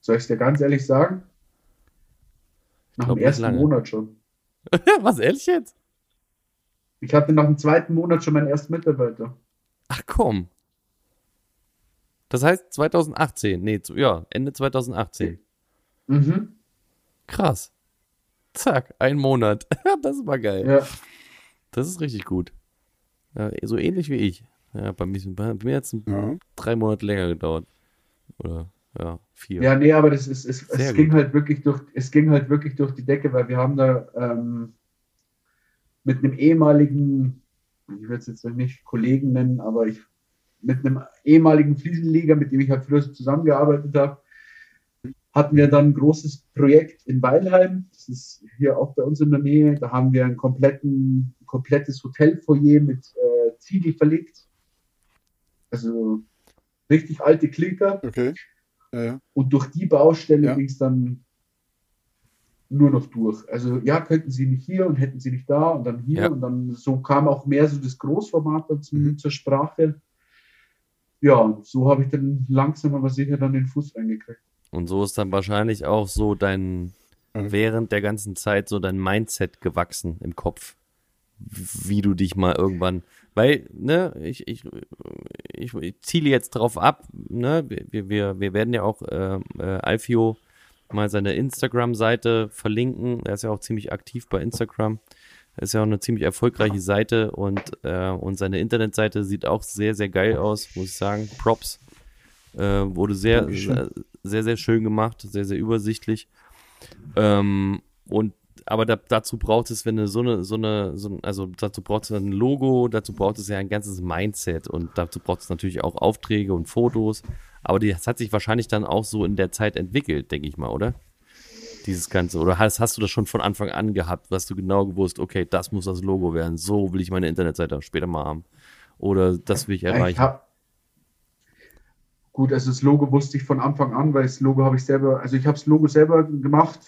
Soll ich es dir ganz ehrlich sagen? Nach glaub dem ersten lange. Monat schon. Was, ehrlich jetzt? Ich hatte nach dem zweiten Monat schon meinen ersten Mitarbeiter. Ach komm. Das heißt 2018, nee, zu- ja, Ende 2018. Mhm. Krass. Zack, ein Monat. das ist mal geil. Ja. Das ist richtig gut. Ja, so ähnlich wie ich. Ja, bei mir, bei mir hat es Ja. drei Monate länger gedauert. Oder, ja, vier. Ja, nee, aber das ist, es, es gut. ging halt wirklich durch, es ging halt wirklich durch die Decke, weil wir haben da ähm, mit einem ehemaligen, ich will es jetzt nicht Kollegen nennen, aber ich mit einem ehemaligen Fliesenleger, mit dem ich halt früher so zusammengearbeitet habe, hatten wir dann ein großes Projekt in Weilheim. Das ist hier auch bei uns in der Nähe. Da haben wir ein kompletten, komplettes Hotelfoyer mit äh, Ziegel verlegt. Also richtig alte Klinker. Okay. Ja, ja. Und durch die Baustelle Ja. ging es dann nur noch durch. Also ja, könnten sie nicht hier und hätten sie nicht da und dann hier Ja. und dann so kam auch mehr so das Großformat dann zum, Mhm. zur Sprache. Ja, und so habe ich dann langsam aber sicher dann den Fuß reingekriegt. Und so ist dann wahrscheinlich auch so dein, Mhm. während der ganzen Zeit so dein Mindset gewachsen im Kopf. Wie du dich mal irgendwann, weil, ne, ich, ich, ich, ich ziele jetzt drauf ab, ne, wir, wir, wir werden ja auch äh, äh, Alfio mal seine Instagram-Seite verlinken. Er ist ja auch ziemlich aktiv bei Instagram. Ist ja auch eine ziemlich erfolgreiche Seite und, äh, und seine Internetseite sieht auch sehr, sehr geil aus, muss ich sagen. Props. Äh, wurde sehr, sehr, sehr, sehr schön gemacht, sehr, sehr übersichtlich. Ähm, und aber da, dazu braucht es, wenn du so eine, so eine, so ein, also dazu braucht es ein Logo, dazu braucht es ja ein ganzes Mindset und dazu braucht es natürlich auch Aufträge und Fotos. Aber die- das hat sich wahrscheinlich dann auch so in der Zeit entwickelt, denke ich mal, oder? Dieses Ganze. Oder hast, hast du das schon von Anfang an gehabt, was du genau gewusst, okay, das muss das Logo werden, so will ich meine Internetseite später mal haben. Oder das will ich Ich erreichen. hab, gut, also das Logo wusste ich von Anfang an, weil das Logo habe ich selber, also ich habe das Logo selber gemacht.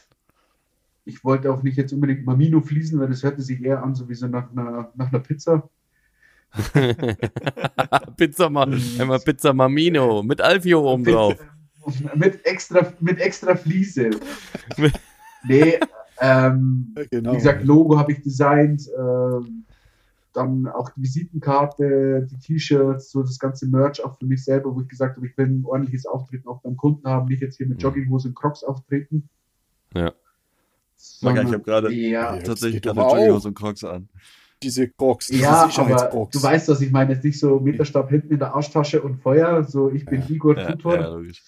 Ich wollte auch nicht jetzt unbedingt Mamino fließen, weil das hörte sich eher an, so wie so nach einer, nach einer Pizza. Pizza, Ma einmal Pizza Mamino mit Alfio oben drauf. mit extra, mit extra Fliese. nee, ähm, Genau. wie gesagt, Logo habe ich designt, ähm, dann auch die Visitenkarte, die T-Shirts, so das ganze Merch auch für mich selber, wo ich gesagt habe, ich will ein ordentliches Auftreten auch beim Kunden haben, nicht jetzt hier mit Mhm. Jogginghose und Crocs auftreten. Ja. Mag ich habe gerade Ja, Ja, tatsächlich gerade aber Jogginghose und Crocs an. diese Crocs, diese ja aber Sicherheitscrocs. du weißt, was ich meine. Jetzt nicht so Meterstab hinten in der Arschtasche und Feuer, so ich bin Igor Ja, Tutor. ja, logisch.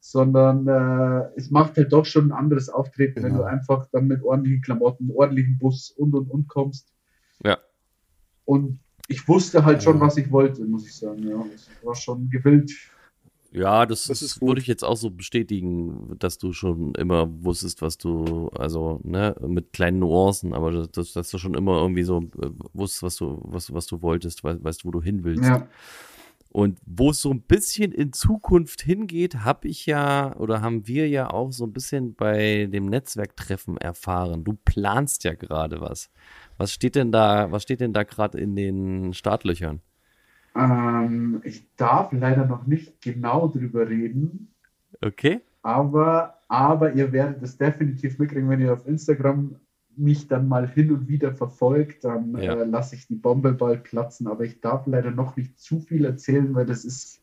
sondern äh, es macht halt doch schon ein anderes Auftreten, wenn Genau. du einfach dann mit ordentlichen Klamotten, ordentlichen Bus und und und kommst. Ja. Und ich wusste halt schon, Ja. was ich wollte, muss ich sagen. Ja, ich war schon gewillt. Ja, das, Das ist würde ich jetzt auch so bestätigen, dass du schon immer wusstest, was du, also, ne, mit kleinen Nuancen, aber das- das, dass du schon immer irgendwie so äh, wusstest, was du, was, was du wolltest, weißt, weißt, wo du hin willst. Ja. Und wo es so ein bisschen in Zukunft hingeht, habe ich ja oder haben wir ja auch so ein bisschen bei dem Netzwerktreffen erfahren. Du planst ja gerade was. Was steht denn da, was steht denn da gerade in den Startlöchern? Ähm, ich darf leider noch nicht genau drüber reden, Okay? aber, aber ihr werdet es definitiv mitkriegen, wenn ihr auf Instagram mich dann mal hin und wieder verfolgt, dann Ja. äh, lasse ich die Bombe bald platzen. Aber ich darf leider noch nicht zu viel erzählen, weil das ist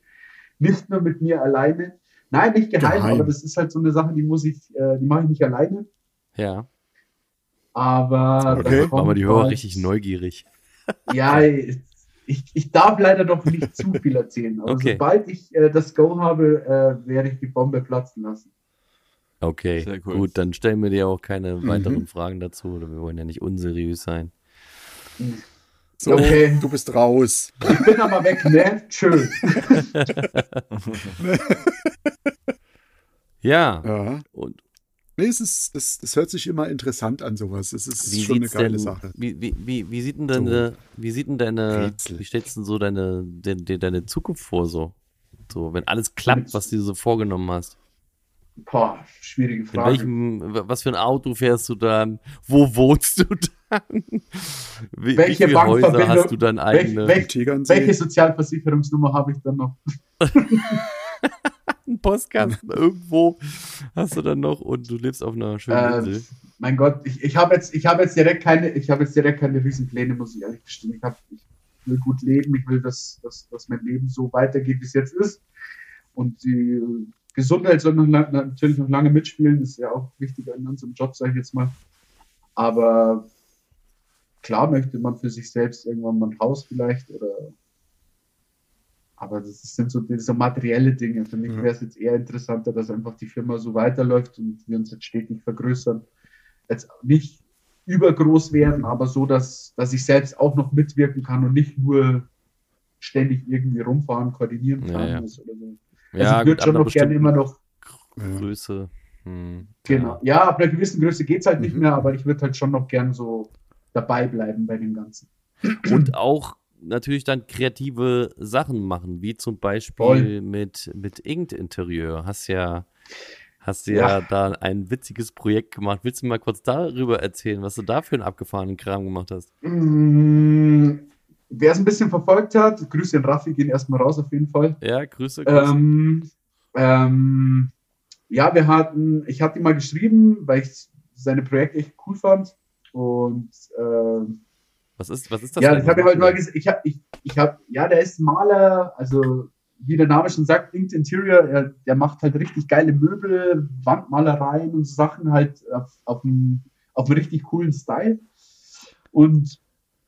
nicht nur mit mir alleine. Nein, nicht geheim, Geheim. aber das ist halt so eine Sache, die muss ich, äh, die mache ich nicht alleine. Ja. Aber Okay. da Machen wir die Hörer bald- richtig neugierig. Ja, ich, ich darf leider noch nicht zu viel erzählen. Aber Okay. sobald ich äh, das Go habe, äh, werde ich die Bombe platzen lassen. Okay, Sehr cool. gut, dann stellen wir dir auch keine Mhm. weiteren Fragen dazu. oder Wir wollen ja nicht unseriös sein. so, Okay. du bist raus. Ich bin aber weg, ne? Tschö. Ja, Ja. und Nee, es ist, das, das hört sich immer interessant an, sowas. Es ist wie schon eine geile denn, Sache. Wie, wie, wie, wie sieht denn deine, wie sieht denn deine, Rätsel. wie stellst du denn so deine, de, de, deine Zukunft vor so? So, wenn alles klappt, was du dir so vorgenommen hast. Boah, schwierige In Frage. welchem, was für ein Auto fährst du dann? Wo wohnst du dann? Wie, Welche wie Häuser Bankverbindung- hast du dann eigene? welch- Tegernsee. Welche Sozialversicherungsnummer habe ich dann noch? Einen Postkasten irgendwo hast du dann noch und du lebst auf einer schönen Äh, Insel. mein Gott, ich, ich habe jetzt, ich habe jetzt direkt keine, ich habe jetzt direkt keine Riesenpläne, muss ich ehrlich gestehen. Ich, hab, ich will gut leben, ich will, dass, dass, dass mein Leben so weitergeht, wie es jetzt ist. und die Gesundheit soll noch, natürlich noch lange mitspielen, ist ja auch wichtiger in unserem Job, sage ich jetzt mal. Aber klar möchte man für sich selbst irgendwann mal ein Haus vielleicht oder aber das sind so, so materielle Dinge. Für mich Ja. wäre es jetzt eher interessanter, dass einfach die Firma so weiterläuft und wir uns jetzt stetig vergrößern. Jetzt nicht übergroß werden, aber so, dass, dass ich selbst auch noch mitwirken kann und nicht nur ständig irgendwie rumfahren, koordinieren Ja, kann ja. muss oder so. Ja, also ich würde schon noch gerne immer noch Größe. Hm, Genau. Ja, ab einer gewissen Größe geht es halt nicht Mhm. mehr, aber ich würde halt schon noch gern so dabei bleiben bei dem Ganzen. Und auch natürlich dann kreative Sachen machen, wie zum Beispiel Voll. mit, mit Inked Interieur. Hast ja, hast ja. Ja. da ein witziges Projekt gemacht. Willst du mal kurz darüber erzählen, was du da für einen abgefahrenen Kram gemacht hast? Mm, Wer es ein bisschen verfolgt hat, Grüße an Raffi gehen erstmal raus auf jeden Fall. Ja, Grüße. Grüße. Ähm, ähm, ja, wir hatten, ich hatte ihm mal geschrieben, weil ich seine Projekte echt cool fand. Und ähm, was ist, was ist das? ja, ich habe halt mal gesagt, ich habe, ich, ich hab, ja, der ist Maler, also wie der Name schon sagt, Inked Interior, er, der macht halt richtig geile Möbel, Wandmalereien und so Sachen halt auf, auf, einem, auf richtig coolen Style. Und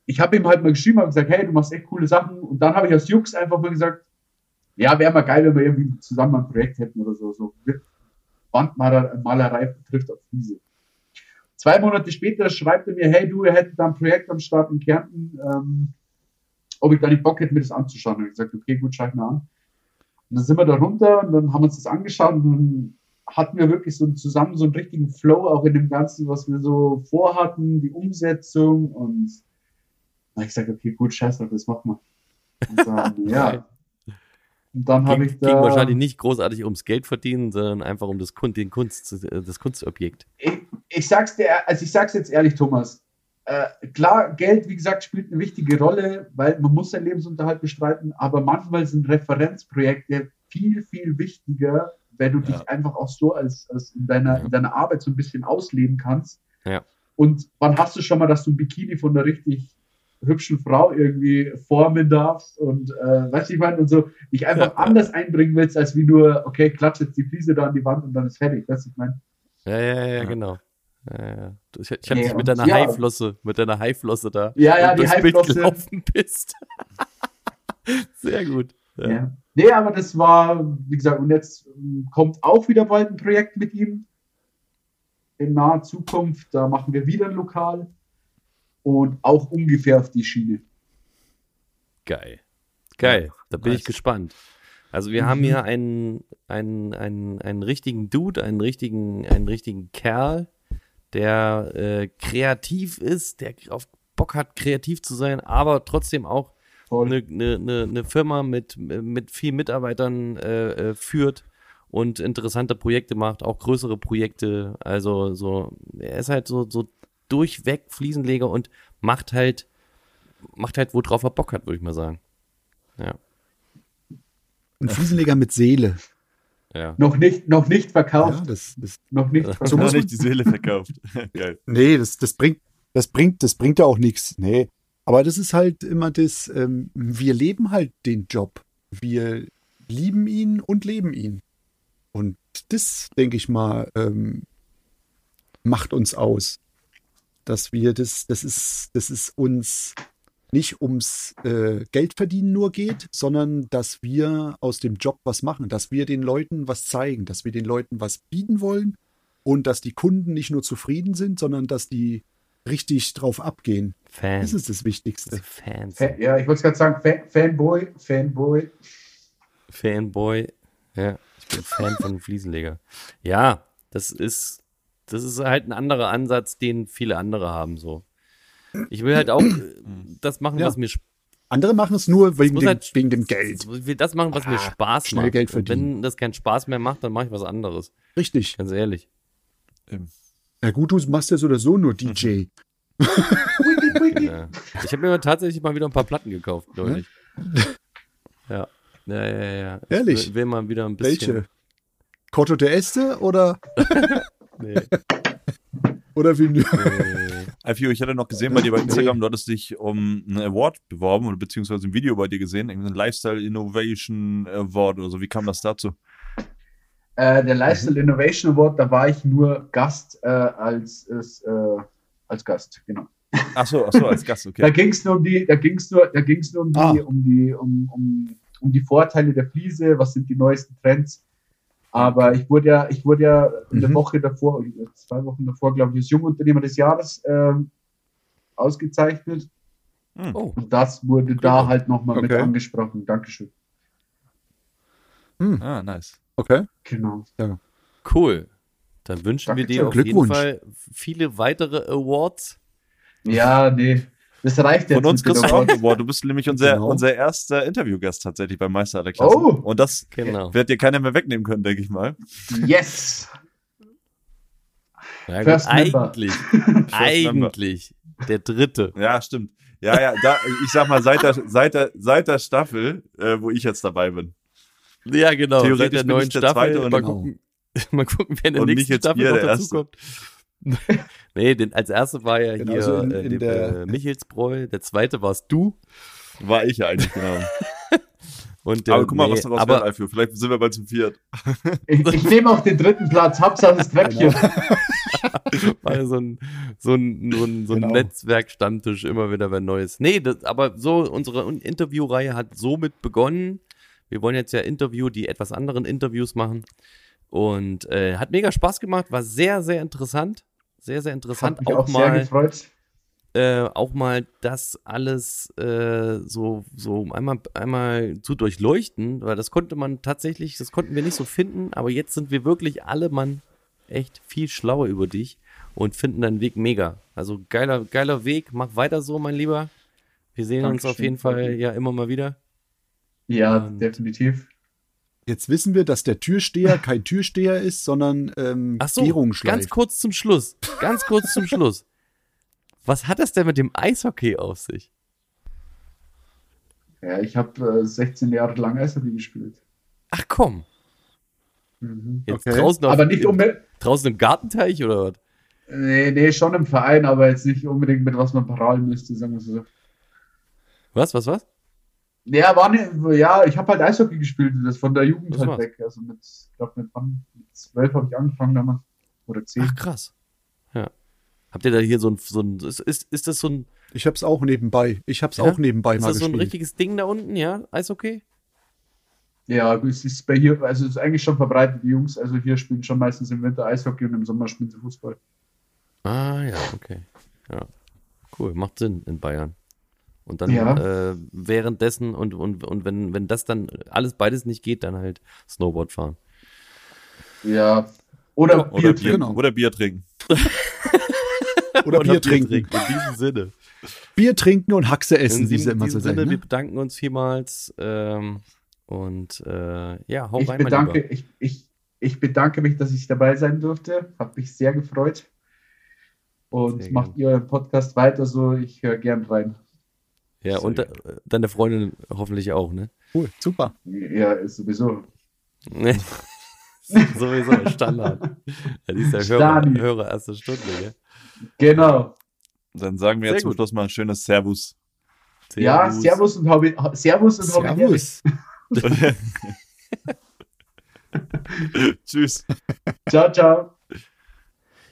ich habe ihm halt mal geschrieben, habe gesagt, hey, du machst echt coole Sachen. Und dann habe ich aus Jux einfach mal gesagt, ja, wäre mal geil, wenn wir irgendwie zusammen ein Projekt hätten oder so. so Wandmalerei trifft auf Fliese. Zwei Monate später schreibt er mir, hey du, ihr hättet da ein Projekt am Start in Kärnten, ähm, ob ich da nicht Bock hätte, mir das anzuschauen. Und ich gesagt, okay, gut, schau ich mir an. Und dann sind wir da runter und dann haben wir uns das angeschaut und dann hatten wir wirklich so zusammen so einen richtigen Flow auch in dem Ganzen, was wir so vorhatten, die Umsetzung und dann ich gesagt, okay, gut, scheiß drauf, das machen wir. Und dann, ja. Und dann habe ich da. ging wahrscheinlich nicht großartig ums Geld verdienen, sondern einfach um das, Kun- den Kunst, das Kunstobjekt. Ich, sag's dir, also ich sag's jetzt ehrlich, Thomas. Äh, klar, Geld, wie gesagt, spielt eine wichtige Rolle, weil man muss seinen Lebensunterhalt bestreiten, aber manchmal sind Referenzprojekte viel, viel wichtiger, wenn du dich Ja. einfach auch so als, als in, deiner, Ja. in deiner Arbeit so ein bisschen ausleben kannst. Ja. Und wann hast du schon mal, dass du ein Bikini von einer richtig hübschen Frau irgendwie formen darfst und äh, weißt du, ich meine, und so dich einfach Ja. anders einbringen willst, als wie nur, okay, klatsch jetzt die Fliese da an die Wand und dann ist fertig, weißt du, ich meine. Ja, ja, ja, Ja. genau. Ja, Ich, ich hab Nee, dich mit deiner ja. Haiflosse, mit deiner Haiflosse da Ja, ja, die Haiflosse. gelaufen bist. Sehr gut. Ja. Ja. Nee, aber das war, wie gesagt, und jetzt ähm, kommt auch wieder bald ein Projekt mit ihm in naher Zukunft. Da machen wir wieder ein Lokal und auch ungefähr auf die Schiene. Geil. Geil. Da bin ich nice. gespannt. Also wir Mhm. haben hier einen, einen, einen, einen richtigen Dude, einen richtigen, einen richtigen Kerl, der äh, kreativ ist, der auf Bock hat, kreativ zu sein, aber trotzdem auch eine, eine, eine, eine Firma mit, mit vielen Mitarbeitern äh, äh, führt und interessante Projekte macht, auch größere Projekte. Also so, er ist halt so, so durchweg Fliesenleger und macht halt, macht halt, worauf er Bock hat, würde ich mal sagen. Ja, Ein Fliesenleger mit Seele. Ja. Noch nicht, noch nicht Ja, verkauft. das, das, Noch nicht So verkauft. muss Noch nicht die Seele verkauft. Geil. nee, das, das bringt, das bringt, das bringt ja auch nichts. Nee. Aber das ist halt immer das, ähm, wir leben halt den Job. Wir lieben ihn und leben ihn. Und das, denke ich mal, ähm, macht uns aus. Dass wir das, das ist, das ist uns nicht ums äh, Geldverdienen nur geht, sondern dass wir aus dem Job was machen, dass wir den Leuten was zeigen, dass wir den Leuten was bieten wollen und dass die Kunden nicht nur zufrieden sind, sondern dass die richtig drauf abgehen. Fan. Das ist das Wichtigste. Fans. Fa- Ja, ich wollte gerade sagen, Fan, Fanboy, Fanboy. Fanboy. Ja, ich bin Fan von Fliesenleger. Ja, das ist, das ist halt ein anderer Ansatz, den viele andere haben, so. Ich will halt auch äh, das machen, Ja. was mir Sp- Andere machen es nur wegen, muss dem, halt- wegen dem Geld. Ich will das machen, was mir Ah, Spaß schnell macht. Geld Und verdienen. wenn das keinen Spaß mehr macht, dann mache ich was anderes. Richtig. Ganz ehrlich. Ja gut, du machst ja so oder so nur DJ. Wiki, wiki. Ja. Ich habe mir tatsächlich mal wieder ein paar Platten gekauft, neulich. Ja. Ja, ja, ja. Ich Ehrlich? will, will mal wieder ein bisschen. Welche? Corto de Este oder, Nee, oder Vinyl? nee. Alfio, ich hatte noch gesehen bei dir bei Instagram, du hattest dich um einen Award beworben oder beziehungsweise ein Video bei dir gesehen, irgendwie ein Lifestyle Innovation Award oder so. Wie kam das dazu? Äh, der Lifestyle Innovation Award, da war ich nur Gast äh, als, als, äh, als Gast, genau. Ach so, ach so, als Gast, Da okay. ging es nur um die, da ging's nur, da ging's nur um die, Ah. um die, um, um, um die Vorteile der Fliese, was sind die neuesten Trends. Aber ich wurde ja, ich wurde ja eine Mhm. Woche davor, zwei Wochen davor, glaube ich, als Jungunternehmer des Jahres ähm, ausgezeichnet. Oh, Und das wurde da Glückwunsch. halt nochmal mit Okay. angesprochen. Dankeschön. Ah, nice. Okay. Genau. cool. Dann wünschen Danke wir dir auf jeden. Fall viele weitere Awards. Ja, nee. Das reicht jetzt. Von uns kriegst du auch Awards. ein Award. Du bist nämlich unser, Genau. unser erster Interviewgast tatsächlich beim Meister der Klasse. Oh. Und das Genau. wird dir keiner mehr wegnehmen können, denke ich mal. Yes! Ja, gut, eigentlich, Member. eigentlich der dritte. Ja, stimmt. Ja, ja, da, ich sag mal, seit der, seit der, seit der Staffel, äh, wo ich jetzt dabei bin. Ja, genau. Theoretisch seit der bin neuen ich der Staffel. Zweite und mal, genau. gucken, mal gucken, wer in der nächsten jetzt Staffel noch der dazu kommt. nee, den, als erster war ja Genau, hier also in- äh, in der, der- äh, Michelsbräu, der zweite warst du. War ich ja eigentlich, genau. Und der, Aber guck mal, nee, was daraus aber, wird, Alfio. Vielleicht sind wir bald zu viert. Ich, ich nehme auch den dritten Platz. Hauptsache das Quäckchen. war so ein, so ein, so ein, so ein Genau. Netzwerkstammtisch, immer wieder was Neues. Nee, das, aber so, unsere Interviewreihe hat somit begonnen. Wir wollen jetzt ja Interview, die etwas anderen Interviews machen. Und äh, hat mega Spaß gemacht, war sehr, sehr interessant. Sehr, sehr interessant. Hat mich Auch, auch sehr mal, gefreut. äh, auch mal das alles äh, so, so einmal, einmal zu durchleuchten, weil das konnte man tatsächlich, das konnten wir nicht so finden, aber jetzt sind wir wirklich alle Mann echt viel schlauer über dich und finden deinen Weg mega. Also geiler, geiler Weg, mach weiter so, mein Lieber. Wir sehen uns Dankeschön, auf jeden Fall ja immer mal wieder. Ja, Und- definitiv. Jetzt wissen wir, dass der Türsteher kein Türsteher ist, sondern ähm, Ach so, Gärung ganz kurz zum Schluss, ganz kurz zum Schluss. Was hat das denn mit dem Eishockey auf sich? Ja, ich habe äh, 16 Jahre lang Eishockey gespielt. Ach komm, Mhm. jetzt Okay. draußen, auf, Aber nicht unbedingt. draußen im Gartenteich oder was? Nee, nee, schon im Verein, aber jetzt nicht unbedingt mit was man prahlen müsste, sagen wir so. Was, was, was? Ja, war ne, ja, ich habe halt Eishockey gespielt, das von der Jugend halt weg. Also mit, ich glaube mit? Mit zwölf habe ich angefangen damals. Oder zehn. Ach krass. Ja. Habt ihr da hier so ein, so ein ist, ist, ist das so ein, Ich hab's auch nebenbei. Ich hab's Ja? auch nebenbei ist mal das so ein gespielt. richtiges Ding da unten, ja? Eishockey? Ja, es ist bei hier, also es ist eigentlich schon verbreitet, die Jungs, also hier spielen schon meistens im Winter Eishockey und im Sommer spielen sie Fußball. Ah, ja, okay. Ja. Cool, macht Sinn in Bayern. Und dann Ja. äh, währenddessen und, und, und wenn, wenn das dann alles beides nicht geht, dann halt Snowboard fahren. Ja. Oder Oder Bier Bier, trinken. genau. oder Bier trinken. Oder Bier trinken. In diesem Sinne. Bier trinken und Haxe In essen, wie sie immer so diesem sagen. Sinne, wir Ne? bedanken uns vielmals. Ähm, und äh, ja, hau Ich rein, bedanke, ich, ich, ich bedanke mich, dass ich dabei sein durfte. Hab mich sehr gefreut. Und Sehr macht ihr euren Podcast weiter so. Ich höre gern rein. Ja, Sehr und deine Freundin hoffentlich auch, ne? Cool, super. Ja, ist sowieso. Sowieso Standard. Ja, die ist ja Hörer, Stani. Hörer erste Stunde, gell? Genau. Dann sagen wir Sehr jetzt zum gut. Schluss mal ein schönes Servus. Ja, Servus und Hobby. Servus und Hobby. Servus. Tschüss. Ciao, ciao.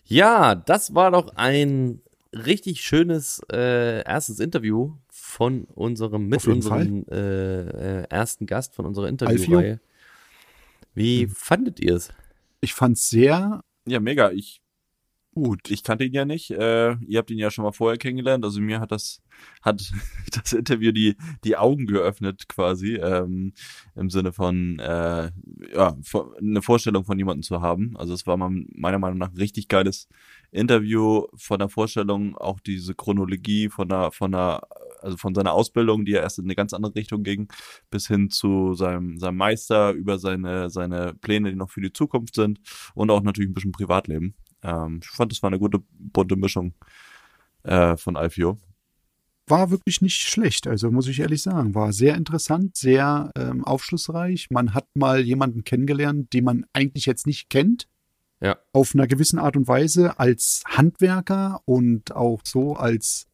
Ja, das war doch ein richtig schönes äh, erstes Interview von unserem, mit unserem äh, äh, ersten Gast von unserer Interviewreihe. Wie Mhm. fandet ihr es? Ich fand's sehr Ja, mega. Ich, gut. ich kannte ihn ja nicht. Äh, ihr habt ihn ja schon mal vorher kennengelernt. Also mir hat das, hat das Interview die, die Augen geöffnet quasi. Ähm, Im Sinne von, äh, ja, von- eine Vorstellung von jemandem zu haben. Also es war mal meiner Meinung nach ein richtig geiles Interview von der Vorstellung, auch diese Chronologie von der, von der, also von seiner Ausbildung, die ja erst in eine ganz andere Richtung ging, bis hin zu seinem, seinem Meister, über seine, seine Pläne, die noch für die Zukunft sind und auch natürlich ein bisschen Privatleben. Ähm, ich fand, das war eine gute, bunte Mischung äh, von Alfio. War wirklich nicht schlecht, also muss ich ehrlich sagen. War sehr interessant, sehr ähm, aufschlussreich. Man hat mal jemanden kennengelernt, den man eigentlich jetzt nicht kennt. Ja. Auf einer gewissen Art und Weise als Handwerker und auch so als,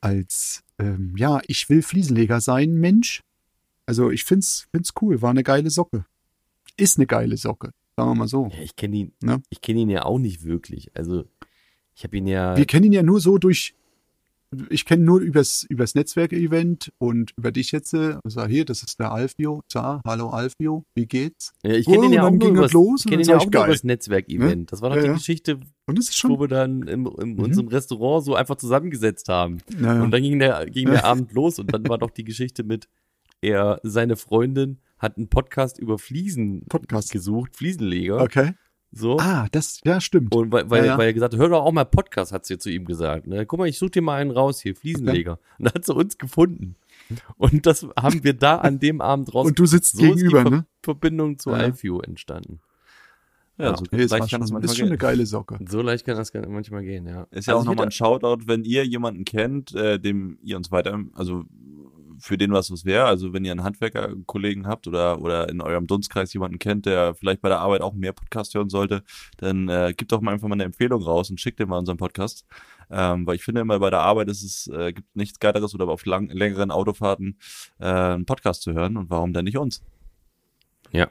als ähm, ja, ich will Fliesenleger sein, Mensch. Also ich find's, find's cool, war eine geile Socke. Ist eine geile Socke, sagen wir mal so. Ja, ich kenne ihn, Ne? ich kenne ihn ja auch nicht wirklich. Also ich habe ihn ja. Wir kennen ihn ja nur so durch, ich kenne nur übers, übers Netzwerk-Event und über dich jetzt. äh, Also hier, das ist der Alfio. Da, hallo Alfio, wie geht's? ja, ich kenne Oh, ihn ja auch nur ging über das los ich dann ihn ja sag auch nur geil. über das Netzwerk-Event. Das war doch Ja, die ja. Geschichte, wo wir dann in, in Mhm. unserem Restaurant so einfach zusammengesetzt haben. naja, Und dann ging der, ging der Abend los und dann war doch die Geschichte mit, er, seine Freundin hat einen Podcast über Fliesen Podcast. gesucht, Fliesenleger. okay. So. Ah, das, ja, stimmt. Und weil, weil, Ja, ja. weil er gesagt hat, hör doch auch mal Podcast, hat sie zu ihm gesagt. Ne? Guck mal, ich suche dir mal einen raus hier, Fliesenleger. Und da hat sie uns gefunden. Und das haben wir da an dem Abend raus. Und du sitzt so ist die gegenüber, Ver ne? Verbindung zu Ja. Alfio entstanden. Ja, Ja. so leicht kann das schon, manchmal ist schon eine gehen. geile Socke. So leicht kann das manchmal gehen, ja. Ist ja Also auch nochmal ein Shoutout, wenn ihr jemanden kennt, äh, dem ihr uns weiter, also für den was was wäre, also wenn ihr einen Handwerkerkollegen habt oder oder in eurem Dunstkreis jemanden kennt, der vielleicht bei der Arbeit auch mehr Podcast hören sollte, dann äh, gebt doch mal einfach mal eine Empfehlung raus und schickt dem mal unseren Podcast. Ähm, weil ich finde immer bei der Arbeit ist es äh, gibt nichts geileres oder auf lang, längeren Autofahrten äh, einen Podcast zu hören und warum denn nicht uns? Ja,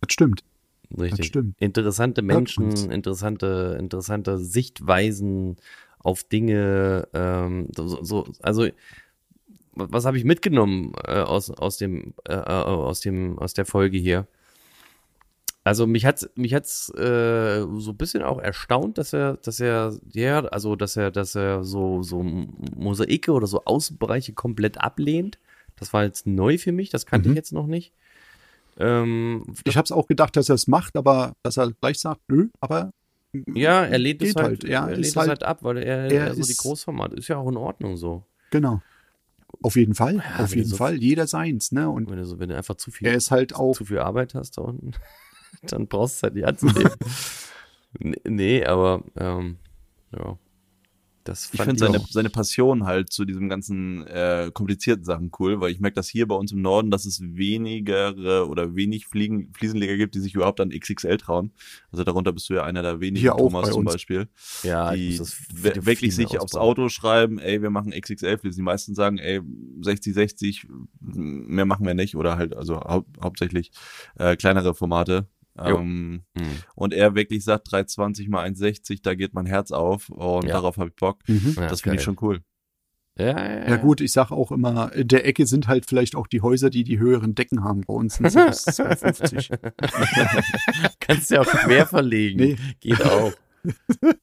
Das stimmt. richtig. Das stimmt. Interessante. Menschen, interessante, interessante Sichtweisen auf Dinge, ähm, so, so, also was habe ich mitgenommen äh, aus, aus dem, äh, äh, aus dem, aus der Folge hier? Also mich hat's, mich hat's äh, so ein bisschen auch erstaunt, dass er, dass er, ja, also dass er, dass er so so Mosaike oder so Außenbereiche komplett ablehnt. Das war jetzt neu für mich, das kannte Mhm. ich jetzt noch nicht. Ähm, Ich habe es auch gedacht, dass er es macht, aber dass er gleich sagt, nö, aber ja, er lehnt es halt, Ja, er ist lehnt halt, es halt ab, weil er, er er so die ist- Großformat ist ja auch in Ordnung so. genau. Auf jeden Fall, Ja, auf jeden so- Fall, jeder seins, ne? Und Wenn du so, wenn du einfach zu viel, er ist halt auch, zu viel Arbeit hast da unten, dann brauchst du es halt nicht anzunehmen. nee, nee, aber ähm, ja. Das Ich finde seine, seine Passion halt zu diesem ganzen äh, komplizierten Sachen cool, weil ich merke das hier bei uns im Norden, dass es wenigere oder wenig Fliegen, Fliesenleger gibt, die sich überhaupt an XXL trauen. Also darunter bist du ja einer der wenigen, Hier Thomas bei zum. Beispiel, ja, die wirklich sich aufs. Auto schreiben, ey, wir machen XXL Fliesen. Die meisten sagen, ey, 60, 60, mehr machen wir nicht oder halt, also hau hauptsächlich äh, kleinere Formate. Ähm, Hm. und er wirklich sagt 320 mal 1,60, da geht mein Herz auf und Ja. darauf habe ich Bock. mhm. Ja, das finde ich schon cool. Ja, ja, ja gut, ich sag auch immer, in der Ecke sind halt vielleicht auch die Häuser, die die höheren Decken haben. Bei uns sind es bis 250. Kannst ja auch quer verlegen. Nee. Geht auch.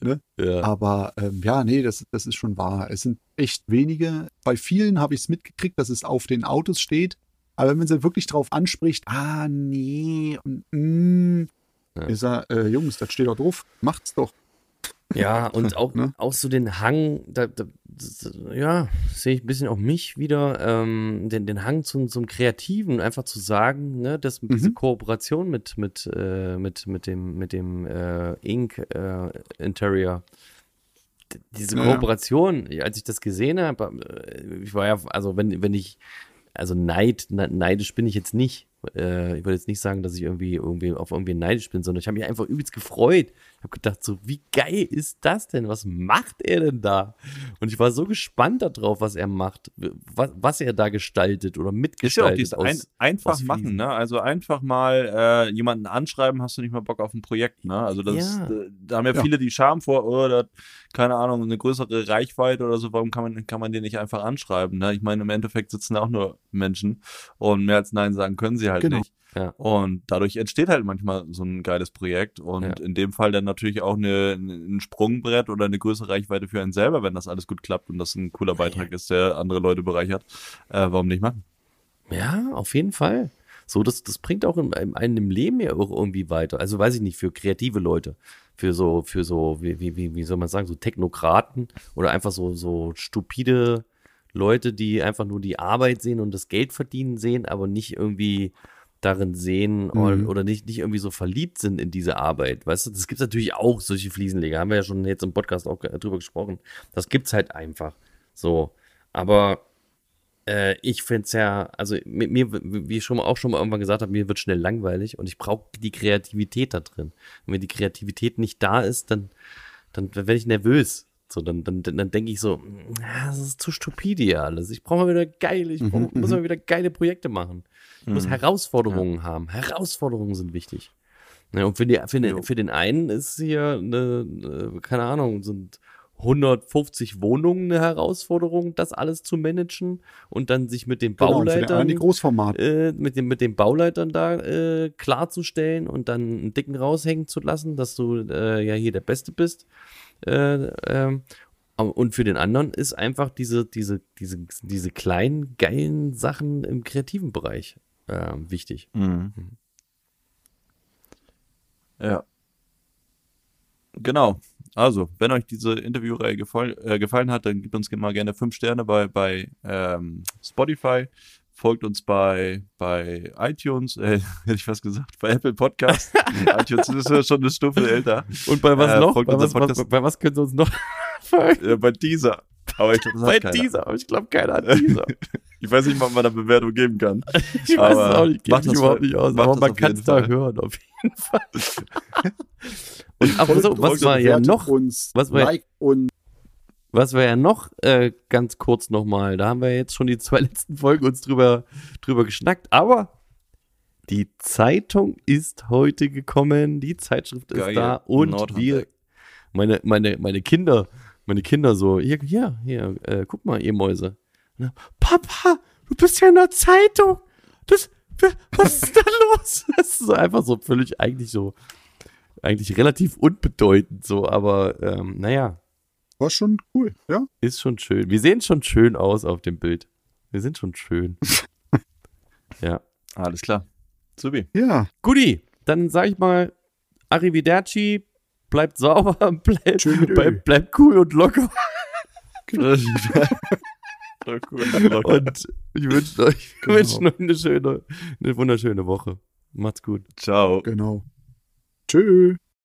Ne? Ja. Aber ähm, ja, nee, das, das ist schon wahr. Es sind echt wenige. Bei vielen habe ich es mitgekriegt, dass es auf den Autos steht. Aber wenn man sie wirklich drauf anspricht, ah, nee, und, mm, Ja. ich sag, äh, Jungs, das steht doch drauf, macht's doch. Ja, und auch, Ne? auch so den Hang, da, da, das, ja, sehe ich ein bisschen auch mich wieder, ähm, den, den Hang zum, zum Kreativen, einfach zu sagen, ne, dass diese Mhm. Kooperation mit, mit, äh, mit, mit dem, mit dem äh, Ink äh, Interior, diese Ja, ja. Kooperation, als ich das gesehen habe, äh, ich war ja, also wenn, wenn ich, also Neid, ne- neidisch bin ich jetzt nicht. Äh, ich würde jetzt nicht sagen, dass ich irgendwie, irgendwie auf irgendwie neidisch bin, sondern ich habe mich einfach übelst gefreut. Ich habe gedacht, so, wie geil ist das denn? Was macht er denn da? Und ich war so gespannt darauf, was er macht, was, was er da gestaltet oder Ist ja auch mitgestaltet. dieses ein, einfach aus machen, ne? Also einfach mal äh, jemanden anschreiben, hast du nicht mal Bock auf ein Projekt, ne? Also das, Ja. äh, da haben ja, Ja. viele die Scham vor, oh, das, keine Ahnung, eine größere Reichweite oder so, warum kann man, kann man den nicht einfach anschreiben, ne? Ich meine, im Endeffekt sitzen da auch nur Menschen und mehr als Nein sagen können sie halt Genau. nicht. Ja. Und dadurch entsteht halt manchmal so ein geiles Projekt und Ja. in dem Fall dann natürlich auch eine, ein Sprungbrett oder eine größere Reichweite für einen selber, wenn das alles gut klappt und das ein cooler Beitrag ist, der andere Leute bereichert. Äh, warum nicht machen? Ja, auf jeden Fall. So, das, das bringt auch in, in einem Leben ja auch irgendwie weiter. Also weiß ich nicht, für kreative Leute, für so, für so, wie, wie, wie, wie soll man sagen, so Technokraten oder einfach so, so stupide Leute, die einfach nur die Arbeit sehen und das Geld verdienen sehen, aber nicht irgendwie darin sehen oder, Mhm. oder nicht, nicht irgendwie so verliebt sind in diese Arbeit. Weißt du, das gibt natürlich auch solche Fliesenleger, haben wir ja schon jetzt im Podcast auch ge- drüber gesprochen. Das gibt's halt einfach. So. Aber Äh, ich find's ja, also mir, mir, wie ich schon mal auch schon mal irgendwann gesagt habe, mir wird schnell langweilig und ich brauche die Kreativität da drin. Und wenn die Kreativität nicht da ist, dann, dann werde ich nervös. So, dann, dann, dann denke ich so, "Ah, das ist zu stupide hier alles. Ich brauche mal wieder geile, ich brauch, muss mal wieder geile Projekte machen. Ich muss Herausforderungen haben. Herausforderungen sind wichtig. Ja, und für, die, für, den, für den einen ist hier eine, eine, keine Ahnung, sind 150 Wohnungen eine Herausforderung, das alles zu managen und dann sich mit den Genau, den Bauleitern die Großformat. äh, mit, dem, mit den Bauleitern da äh, klarzustellen und dann einen Dicken raushängen zu lassen, dass du äh, ja hier der Beste bist. Äh, ähm, und für den anderen ist einfach diese, diese, diese, diese kleinen, geilen Sachen im kreativen Bereich äh, wichtig. Mhm. Ja. Genau. Also, wenn euch diese Interviewreihe gefall, äh, gefallen hat, dann gebt uns mal gerne fünf Sterne bei, bei ähm, Spotify. Folgt uns bei, bei iTunes, äh, hätte ich fast gesagt, bei Apple Podcast. iTunes ist ja schon eine Stufe älter. Und bei was Äh, noch? Bei was, was, bei was können Sie uns noch folgen? Äh, bei dieser. Aber ich hat Bei keiner. dieser, aber ich glaube keiner hat dieser. Ich weiß nicht, ob man da Bewertung geben kann. Ich weiß es Aber auch nicht, macht geht überhaupt nicht aus, aber man kann es da hören, auf jeden Fall. Und aber so, was uns, war ja noch, Uns, was war- like und was wir ja noch äh, ganz kurz nochmal, da haben wir jetzt schon die zwei letzten Folgen uns drüber, drüber geschnackt, aber die Zeitung ist heute gekommen, die Zeitschrift ist Geil. da und Nordhandwerk. wir, meine, meine, meine Kinder, meine Kinder so, hier, hier, hier, äh, guck mal, ihr Mäuse. Dann, Papa, du bist ja in der Zeitung. Das, was ist da los? Das ist so einfach so völlig eigentlich so, eigentlich relativ unbedeutend so, aber ähm, naja, war schon cool, ja. ist schon schön. Wir sehen schon schön aus auf dem Bild. Wir sind schon schön. ja. Alles klar. Subi. Ja, Guti, dann sag ich mal Arrivederci, bleibt sauber, bleibt, mit Öl. bleibt, cool und locker. Cool. Und ich wünsche euch, Genau. wünschen euch eine schöne, eine wunderschöne Woche. Macht's gut. Ciao. genau. Tschö.